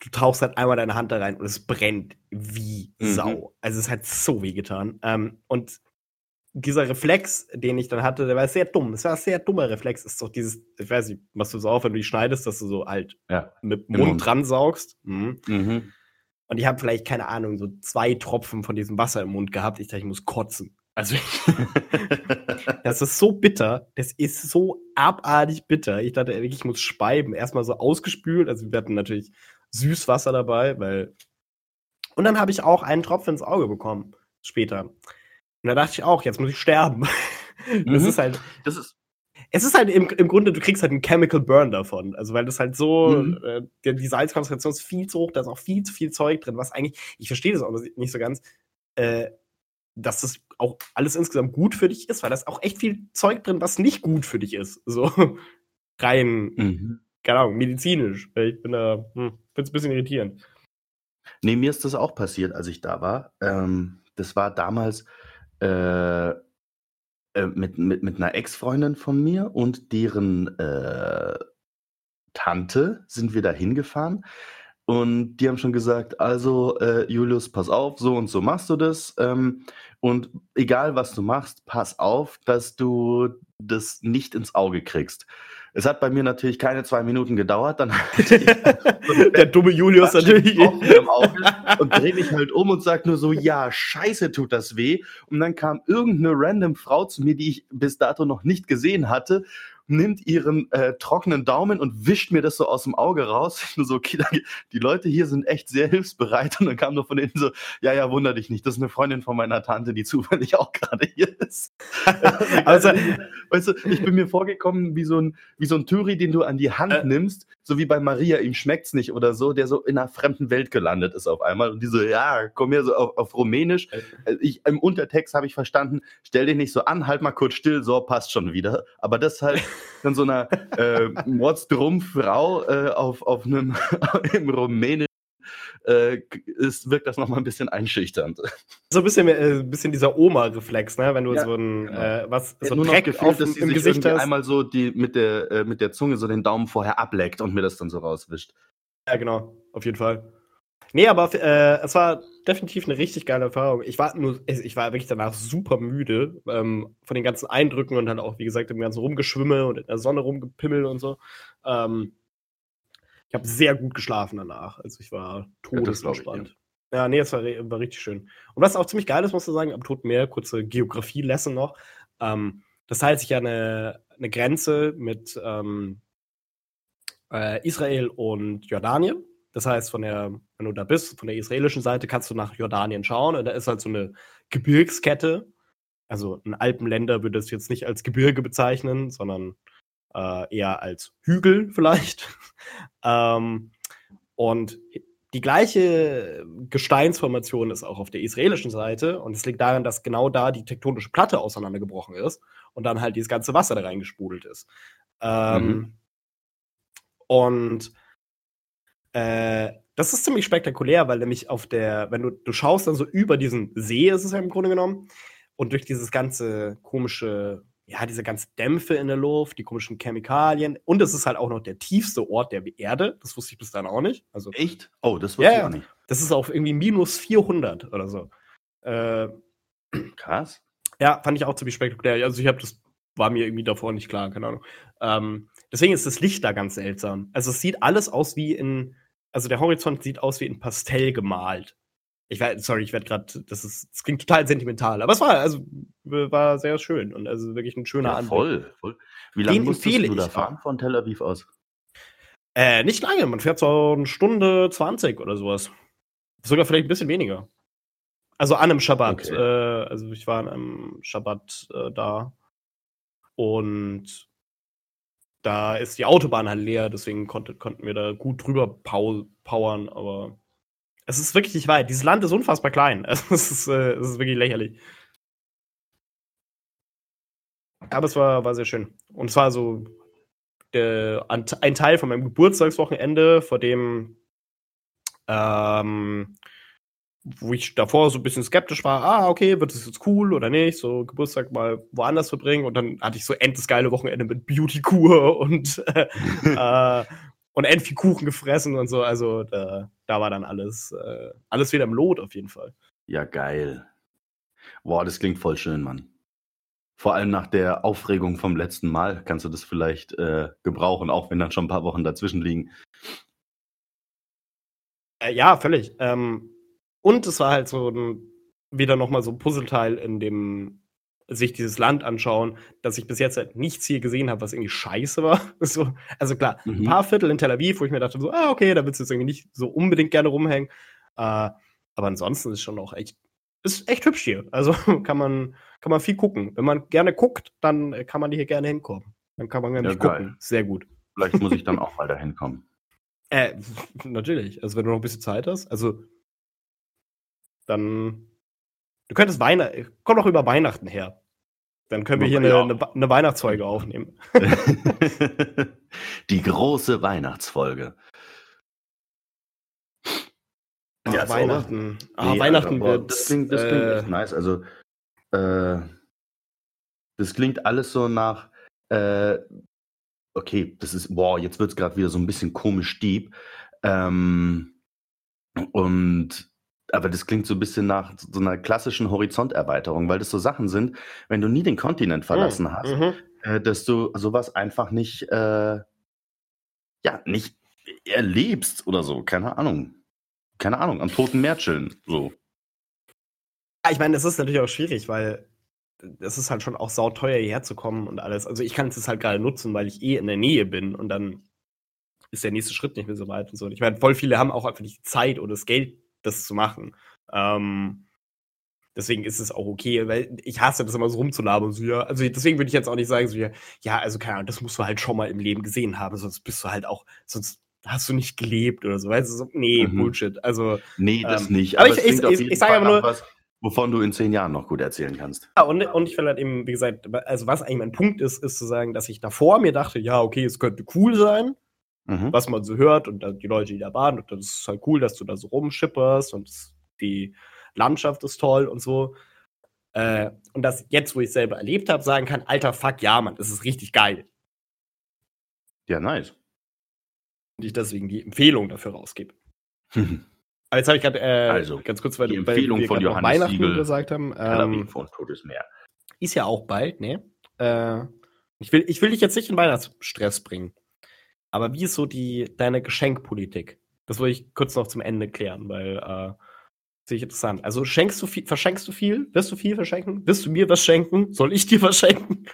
du tauchst halt einmal deine Hand da rein und es brennt wie mhm. Sau. Also es hat so weh getan. Ähm, und dieser Reflex, den ich dann hatte, der war sehr dumm. Es war ein sehr dummer Reflex. Ist doch dieses, ich weiß nicht, machst du so auf, wenn du die schneidest, dass du so halt ja, mit Mund, Mund dran saugst. Mhm. Mhm. Und ich habe vielleicht, keine Ahnung, so zwei Tropfen von diesem Wasser im Mund gehabt. Ich dachte, ich muss kotzen. Also, das ist so bitter. Das ist so abartig bitter. Ich dachte, ich muss speiben. Erstmal so ausgespült. Also, wir hatten natürlich Süßwasser dabei, weil. Und dann habe ich auch einen Tropfen ins Auge bekommen. Später. Und da dachte ich auch, jetzt muss ich sterben. das mhm. ist halt. Das ist. es ist halt im, im Grunde, du kriegst halt einen Chemical Burn davon. Also, weil das halt so, mhm. äh, die, die Salzkonzentration ist viel zu hoch, da ist auch viel zu viel Zeug drin, was eigentlich, ich verstehe das auch nicht so ganz, äh, dass das auch alles insgesamt gut für dich ist, weil da ist auch echt viel Zeug drin, was nicht gut für dich ist. So rein, mhm. keine Ahnung, medizinisch. Ich bin da, hm, finde es ein bisschen irritierend. Nee, mir ist das auch passiert, als ich da war. Ähm, das war damals, äh, äh, mit, mit, mit einer Ex-Freundin von mir und deren äh, Tante sind wir da hingefahren. Und die haben schon gesagt, also äh, Julius, pass auf, so und so machst du das. Ähm, und egal was du machst, pass auf, dass du das nicht ins Auge kriegst. Es hat bei mir natürlich keine zwei Minuten gedauert. Dann der dumme Julius natürlich im Auge und drehe mich halt um und sage nur so, ja, scheiße tut das weh. Und dann kam irgendeine random Frau zu mir, die ich bis dato noch nicht gesehen hatte nimmt ihren äh, trockenen Daumen und wischt mir das so aus dem Auge raus. Ich nur so, okay, die Leute hier sind echt sehr hilfsbereit. Und dann kam nur von denen so, ja, ja, wunder dich nicht, das ist eine Freundin von meiner Tante, die zufällig auch gerade hier ist. also, weißt du, ich bin mir vorgekommen wie so ein, wie so ein Türi, den du an die Hand äh. nimmst, so wie bei Maria, ihm schmeckt's nicht oder so, der so in einer fremden Welt gelandet ist auf einmal. Und die so, ja, komm her, so auf, auf Rumänisch. Äh. Ich, Im Untertext habe ich verstanden, stell dich nicht so an, halt mal kurz still, so passt schon wieder. Aber das halt dann so einer äh, Mordsdrumm-Frau äh, auf, auf einem im Rumänischen äh, ist, wirkt das nochmal ein bisschen einschüchternd. So ein bisschen, äh, bisschen dieser Oma-Reflex, ne? Wenn du ja, so ein genau. äh, was so nur Dreck gefühlt, auf, dass sie im sich Gesicht hast. einmal so die mit der äh, mit der Zunge so den Daumen vorher ableckt und mir das dann so rauswischt. Ja, genau, auf jeden Fall. Nee, aber äh, es war definitiv eine richtig geile Erfahrung. Ich war nur, ich war wirklich danach super müde ähm, von den ganzen Eindrücken und dann auch, wie gesagt, im ganzen Rumgeschwimme und in der Sonne rumgepimmel und so. Ähm, ich habe sehr gut geschlafen danach. Also ich war todesentspannt. Ja, ja, nee, es war, war, richtig schön. Und was auch ziemlich geil ist, muss ich sagen, am Toten Meer, kurze Geografie-Lesson noch. Ähm, das teilt sich ja eine, eine Grenze mit ähm, äh, Israel und Jordanien. Das heißt, von der, wenn du da bist, von der israelischen Seite kannst du nach Jordanien schauen und da ist halt so eine Gebirgskette. Also ein Alpenländer würde es jetzt nicht als Gebirge bezeichnen, sondern äh, eher als Hügel vielleicht. ähm, und die gleiche Gesteinsformation ist auch auf der israelischen Seite und es liegt daran, dass genau da die tektonische Platte auseinandergebrochen ist und dann halt dieses ganze Wasser da reingespult ist. Ähm, mhm. Und äh, das ist ziemlich spektakulär, weil nämlich auf der, wenn du, du schaust dann so über diesen See, ist es ja im Grunde genommen, und durch dieses ganze komische, ja, diese ganzen Dämpfe in der Luft, die komischen Chemikalien, und es ist halt auch noch der tiefste Ort der Erde, das wusste ich bis dann auch nicht. Also, Echt? Oh, das wusste ja, ich auch nicht. Das ist auf irgendwie minus 400 oder so. Äh, Krass. Ja, fand ich auch ziemlich spektakulär. Also ich habe das, war mir irgendwie davor nicht klar, keine Ahnung. Ähm, deswegen ist das Licht da ganz seltsam. Also es sieht alles aus wie in also der Horizont sieht aus wie in Pastell gemalt. Ich war, sorry, ich werde gerade, das ist, das klingt total sentimental, aber es war, also, war sehr schön und also wirklich ein schöner ja, Anblick. Voll, voll. Wie lange musstest du da fahren von Tel Aviv aus? Äh, nicht lange, man fährt so eine Stunde 20 oder sowas. Sogar vielleicht ein bisschen weniger. Also an einem Schabbat. Okay. Äh, also ich war an einem Schabbat äh, da. Und da ist die Autobahn halt leer, deswegen konnte, konnten wir da gut drüber powern, aber es ist wirklich nicht weit. Dieses Land ist unfassbar klein. Es, ist, äh, es ist wirklich lächerlich. Aber es war, war sehr schön. Und es war so der, ein Teil von meinem Geburtstagswochenende, vor dem ähm, wo ich davor so ein bisschen skeptisch war, ah, okay, wird das jetzt cool oder nicht, so Geburtstag mal woanders verbringen und dann hatte ich so endlich geile Wochenende mit Beauty-Kur und, äh, äh, und end viel Kuchen gefressen und so, also da, da war dann alles, äh, alles wieder im Lot auf jeden Fall. Ja, geil. Boah, das klingt voll schön, Mann. Vor allem nach der Aufregung vom letzten Mal kannst du das vielleicht äh, gebrauchen, auch wenn dann schon ein paar Wochen dazwischen liegen. Äh, ja, völlig. Ähm, und es war halt so ein, wieder nochmal so ein Puzzleteil in dem sich dieses Land anschauen, dass ich bis jetzt halt nichts hier gesehen habe, was irgendwie scheiße war. So, also klar, mhm. ein paar Viertel in Tel Aviv, wo ich mir dachte, so, ah, okay, da willst du jetzt irgendwie nicht so unbedingt gerne rumhängen. Äh, aber ansonsten ist schon auch echt, ist echt hübsch hier. Also kann man, kann man viel gucken. Wenn man gerne guckt, dann kann man hier gerne hinkommen. Dann kann man nämlich ja, gucken. Sehr gut. Vielleicht muss ich dann auch mal dahin kommen. Äh, natürlich. Also wenn du noch ein bisschen Zeit hast. Also dann. Du könntest Weihnachten. Komm doch über Weihnachten her. Dann können wir hier ja. eine, eine, eine Weihnachtsfolge aufnehmen. Die große Weihnachtsfolge. Ach, ja, Weihnachten. Ah, nee, Weihnachten also, wird. Das klingt, das klingt äh, echt nice. Also, äh, das klingt alles so nach. Äh, okay, das ist. Boah, jetzt wird es gerade wieder so ein bisschen komisch deep. Ähm, und aber das klingt so ein bisschen nach so einer klassischen Horizonterweiterung, weil das so Sachen sind, wenn du nie den Kontinent hm, verlassen hast, mhm. äh, dass du sowas einfach nicht, äh, ja, nicht erlebst oder so, keine Ahnung. Keine Ahnung, am Toten Meer chillen, so. Ja, ich meine, das ist natürlich auch schwierig, weil es ist halt schon auch sauteuer hierher zu kommen und alles. Also ich kann es halt gerade nutzen, weil ich eh in der Nähe bin und dann ist der nächste Schritt nicht mehr so weit und so. Und ich meine, voll viele haben auch einfach nicht die Zeit oder das Geld, das zu machen. Ähm, deswegen ist es auch okay, weil ich hasse das immer so rumzulabern. So, ja, also deswegen würde ich jetzt auch nicht sagen, so, ja, ja, also keine Ahnung, das musst du halt schon mal im Leben gesehen haben, sonst bist du halt auch, sonst hast du nicht gelebt oder so. Weißt du, so, nee, mhm. Bullshit. Also, nee, das ähm, nicht. Aber, aber ich, ich, ich, ich sage aber nur. Was, wovon du in zehn Jahren noch gut erzählen kannst. Ja, und, und ich will halt eben, wie gesagt, also was eigentlich mein Punkt ist, ist zu sagen, dass ich davor mir dachte, ja, okay, es könnte cool sein mhm. was man so hört und dann die Leute, die da waren. Und das ist halt cool, dass du da so rumschipperst und die Landschaft ist toll und so. Äh, und das jetzt, wo ich es selber erlebt habe, sagen kann, alter Fuck, ja, Mann, das ist richtig geil. Ja, nice. Und ich deswegen die Empfehlung dafür rausgebe. Aber jetzt habe ich gerade äh, also, ganz kurz, weil die Empfehlung wir von Johannes Weihnachten Siegel, gesagt haben. Ähm, von Todesmeer. Ist ja auch bald, ne? Äh, ich, will, ich will dich jetzt nicht in Weihnachtsstress bringen. Aber wie ist so die, deine Geschenkpolitik? Das wollte ich kurz noch zum Ende klären, weil äh, sehe ich interessant. Also schenkst du viel, verschenkst du viel? Wirst du viel verschenken? Wirst du mir was schenken? Soll ich dir was schenken?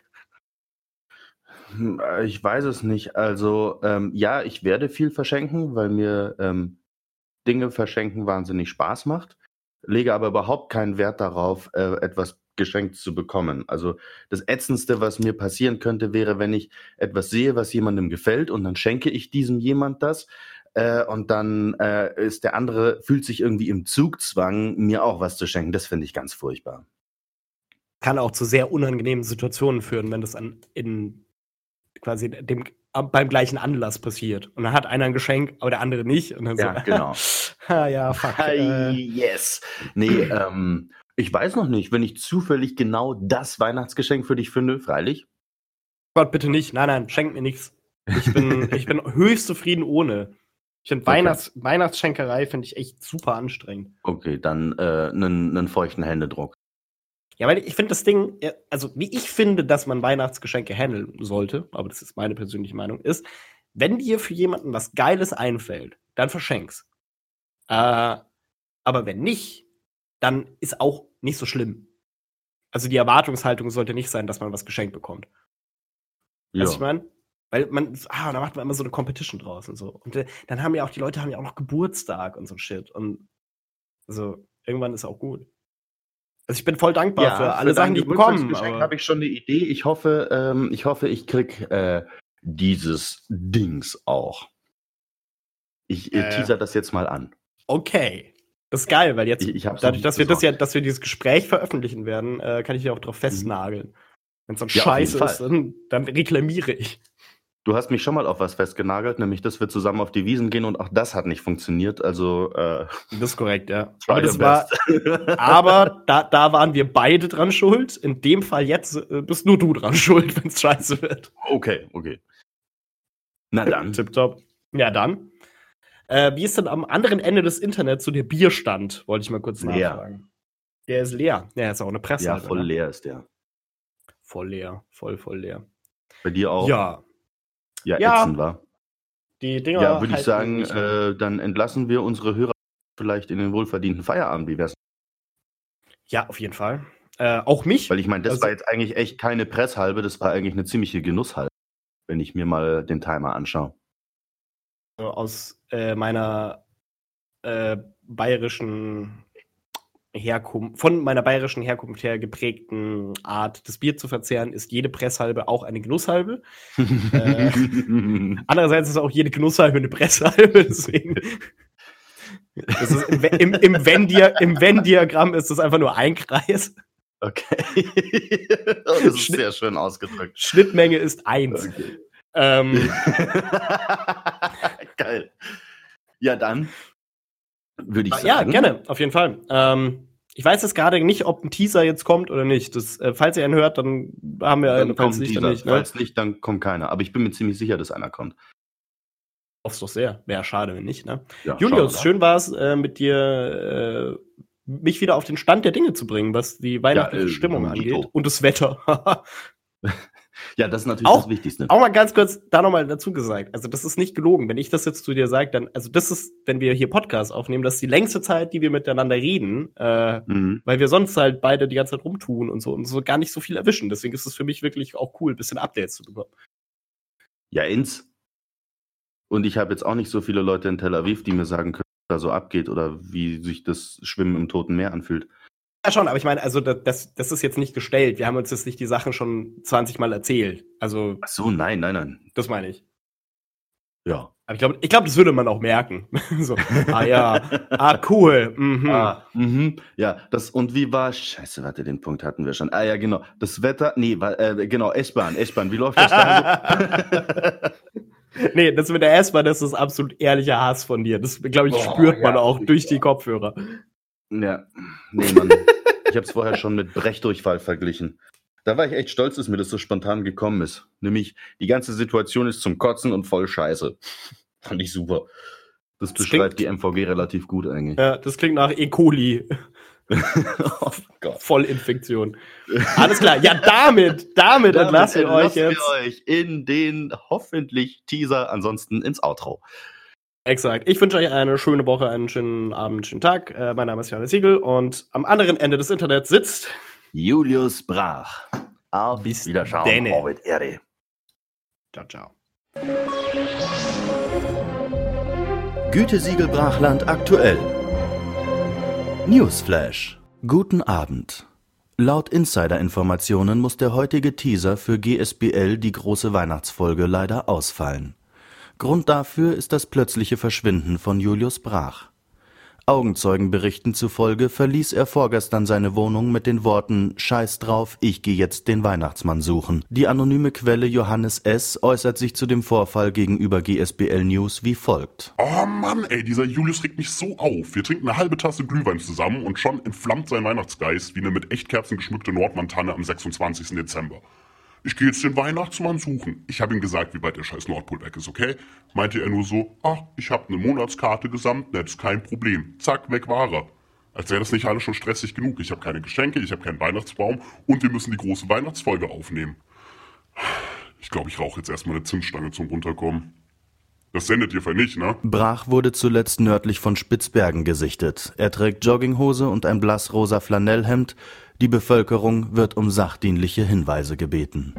Hm, äh, ich weiß es nicht. Also ähm, ja, ich werde viel verschenken, weil mir ähm, Dinge verschenken wahnsinnig Spaß macht. Lege aber überhaupt keinen Wert darauf, äh, etwas geschenkt zu bekommen. Also das Ätzendste, was mir passieren könnte, wäre, wenn ich etwas sehe, was jemandem gefällt und dann schenke ich diesem jemand das. Äh, und dann äh, ist der andere, fühlt sich irgendwie im Zugzwang, mir auch was zu schenken. Das finde ich ganz furchtbar. Kann auch zu sehr unangenehmen Situationen führen, wenn das an, in quasi dem, beim gleichen Anlass passiert. Und dann hat einer ein Geschenk, aber der andere nicht. Und dann ja, so, genau. ah, ja, fuck. Äh. Yes. Nee, ähm, ich weiß noch nicht, wenn ich zufällig genau das Weihnachtsgeschenk für dich finde, freilich. Gott, bitte nicht. Nein, nein, schenk mir nichts. Ich bin, ich bin höchst zufrieden ohne. Ich finde okay. Weihnachts Weihnachtsschenkerei finde ich echt super anstrengend. Okay, dann einen äh, feuchten Händedruck. Ja, weil ich finde das Ding, also wie ich finde, dass man Weihnachtsgeschenke handeln sollte, aber das ist meine persönliche Meinung, ist, wenn dir für jemanden was Geiles einfällt, dann verschenk's. Äh, aber wenn nicht, dann ist auch nicht so schlimm. Also die Erwartungshaltung sollte nicht sein, dass man was geschenkt bekommt. Ja. Weißt ich meine? Weil man, ah, da macht man immer so eine Competition draus und so. Und äh, dann haben ja auch, die Leute haben ja auch noch Geburtstag und so Shit. Und also irgendwann ist auch gut. Also ich bin voll dankbar ja, für alle für Sachen, die ich bekomme. habe ich schon eine Idee. Ich hoffe, ähm, ich hoffe, ich krieg äh, dieses Dings auch. Ich äh, äh. teaser das jetzt mal an. Okay. Das ist geil, weil jetzt, ich, ich dadurch, dass wir das ja, dass wir dieses Gespräch veröffentlichen werden, äh, kann ich ja auch drauf mhm. festnageln. Wenn es so ein ja, Scheiß ist, dann, dann reklamiere ich. Du hast mich schon mal auf was festgenagelt, nämlich, dass wir zusammen auf die Wiesen gehen und auch das hat nicht funktioniert. Also äh, das ist korrekt, ja. Aber, das war, aber da, da waren wir beide dran schuld. In dem Fall jetzt äh, bist nur du dran schuld, wenn es scheiße wird. Okay, okay. Na dann. Tipptopp. Ja, dann. Äh, wie ist denn am anderen Ende des Internets so der Bierstand? Wollte ich mal kurz leer. nachfragen. Der ist leer. Der ist auch eine Presse. Ja, voll ne? leer ist der. Voll leer. Voll, voll leer. Bei dir auch? Ja. Ja, ja. ätzend war. Die Dinger. Ja, würde ich sagen, äh, dann entlassen wir unsere Hörer vielleicht in den wohlverdienten Feierabend. Wie wär's? Ja, auf jeden Fall. Äh, auch mich. Weil ich meine, das also, war jetzt eigentlich echt keine Presshalbe, das war eigentlich eine ziemliche Genusshalbe, wenn ich mir mal den Timer anschaue aus äh, meiner äh, bayerischen Herkunft, von meiner bayerischen Herkunft her geprägten Art, das Bier zu verzehren, ist jede Presshalbe auch eine Genusshalbe. äh, andererseits ist auch jede Genusshalbe eine Presshalbe, deswegen. Das ist im, im, im Venn-Diagramm ist das einfach nur ein Kreis. Okay. das ist Schnitt, sehr schön ausgedrückt. Schnittmenge ist eins. Okay. Ähm, Geil. Ja, dann würde ich sagen. Ja, gerne, auf jeden Fall. Ähm, ich weiß jetzt gerade nicht, ob ein Teaser jetzt kommt oder nicht. Das, äh, falls ihr einen hört, dann haben wir einen. Falls nicht, dann nicht, ne? falls nicht, dann kommt keiner. Aber ich bin mir ziemlich sicher, dass einer kommt. Hoff's doch sehr. Wäre schade, wenn nicht, ne? Ja, Julius, schön war es, äh, mit dir äh, mich wieder auf den Stand der Dinge zu bringen, was die weihnachtliche ja, äh, Stimmung angeht. Und das Wetter. Ja, das ist natürlich auch, das Wichtigste. Auch mal ganz kurz da nochmal dazu gesagt. Also, das ist nicht gelogen. Wenn ich das jetzt zu dir sage, dann, also das ist, wenn wir hier Podcasts aufnehmen, das ist die längste Zeit, die wir miteinander reden, äh, mhm. weil wir sonst halt beide die ganze Zeit rumtun und so und so gar nicht so viel erwischen. Deswegen ist es für mich wirklich auch cool, ein bisschen Updates zu bekommen. Ja, ins. Und ich habe jetzt auch nicht so viele Leute in Tel Aviv, die mir sagen können, was da so abgeht oder wie sich das Schwimmen im Toten Meer anfühlt. Ja, schon, aber ich meine, also das, das ist jetzt nicht gestellt. Wir haben uns jetzt nicht die Sachen schon 20 Mal erzählt. Also. Ach so, nein, nein, nein. Das meine ich. Ja. Aber ich glaube, ich glaub, das würde man auch merken. so, ah ja, ah cool. Mhm. Ah, mhm. Ja, das und wie war Scheiße, warte, den Punkt hatten wir schon. Ah ja, genau. Das Wetter, nee, äh, genau, S-Bahn, S-Bahn. Wie läuft das da? nee, das mit der S-Bahn, das ist absolut ehrlicher Hass von dir. Das, glaube ich, oh, spürt man ja, auch durch die Kopfhörer. Ja, nee, Mann. ich habe es vorher schon mit Brechdurchfall verglichen. Da war ich echt stolz, dass mir das so spontan gekommen ist. Nämlich, die ganze Situation ist zum Kotzen und voll scheiße. Fand ich super. Das, das beschreibt die MVG relativ gut eigentlich. Ja, das klingt nach E. coli. oh Gott. Vollinfektion. Alles klar. Ja, damit, damit, damit entlassen wir euch jetzt. Wir euch in den hoffentlich Teaser, ansonsten ins Outro. Exakt. Ich wünsche euch eine schöne Woche, einen schönen Abend, einen schönen Tag. Äh, mein Name ist Johannes Siegel und am anderen Ende des Internets sitzt Julius Brach. Auf Bis Wiederschauen. Däne. Orbit Erde. Ciao, ciao. Gütesiegel Brachland aktuell. Newsflash. Guten Abend. Laut Insider-Informationen muss der heutige Teaser für GSBL die große Weihnachtsfolge leider ausfallen. Grund dafür ist das plötzliche Verschwinden von Julius Brach. Augenzeugenberichten zufolge verließ er vorgestern seine Wohnung mit den Worten Scheiß drauf, ich gehe jetzt den Weihnachtsmann suchen. Die anonyme Quelle Johannes S. äußert sich zu dem Vorfall gegenüber GSBL News wie folgt. Oh Mann, ey, dieser Julius regt mich so auf. Wir trinken eine halbe Tasse Glühwein zusammen und schon entflammt sein Weihnachtsgeist wie eine mit Echtkerzen geschmückte Nordmantanne am 26. Dezember. Ich gehe jetzt den Weihnachtsmann suchen. Ich habe ihm gesagt, wie weit der scheiß Nordpol weg ist, okay? Meinte er nur so, ach, ich habe eine Monatskarte gesamt, das ist kein Problem. Zack, weg war er. Als wäre das nicht alles schon stressig genug. Ich habe keine Geschenke, ich habe keinen Weihnachtsbaum und wir müssen die große Weihnachtsfolge aufnehmen. Ich glaube, ich rauche jetzt erstmal eine Zündstange zum Runterkommen. Das sendet ihr für nicht, ne? Brach wurde zuletzt nördlich von Spitzbergen gesichtet. Er trägt Jogginghose und ein blassrosa Flanellhemd, die Bevölkerung wird um sachdienliche Hinweise gebeten.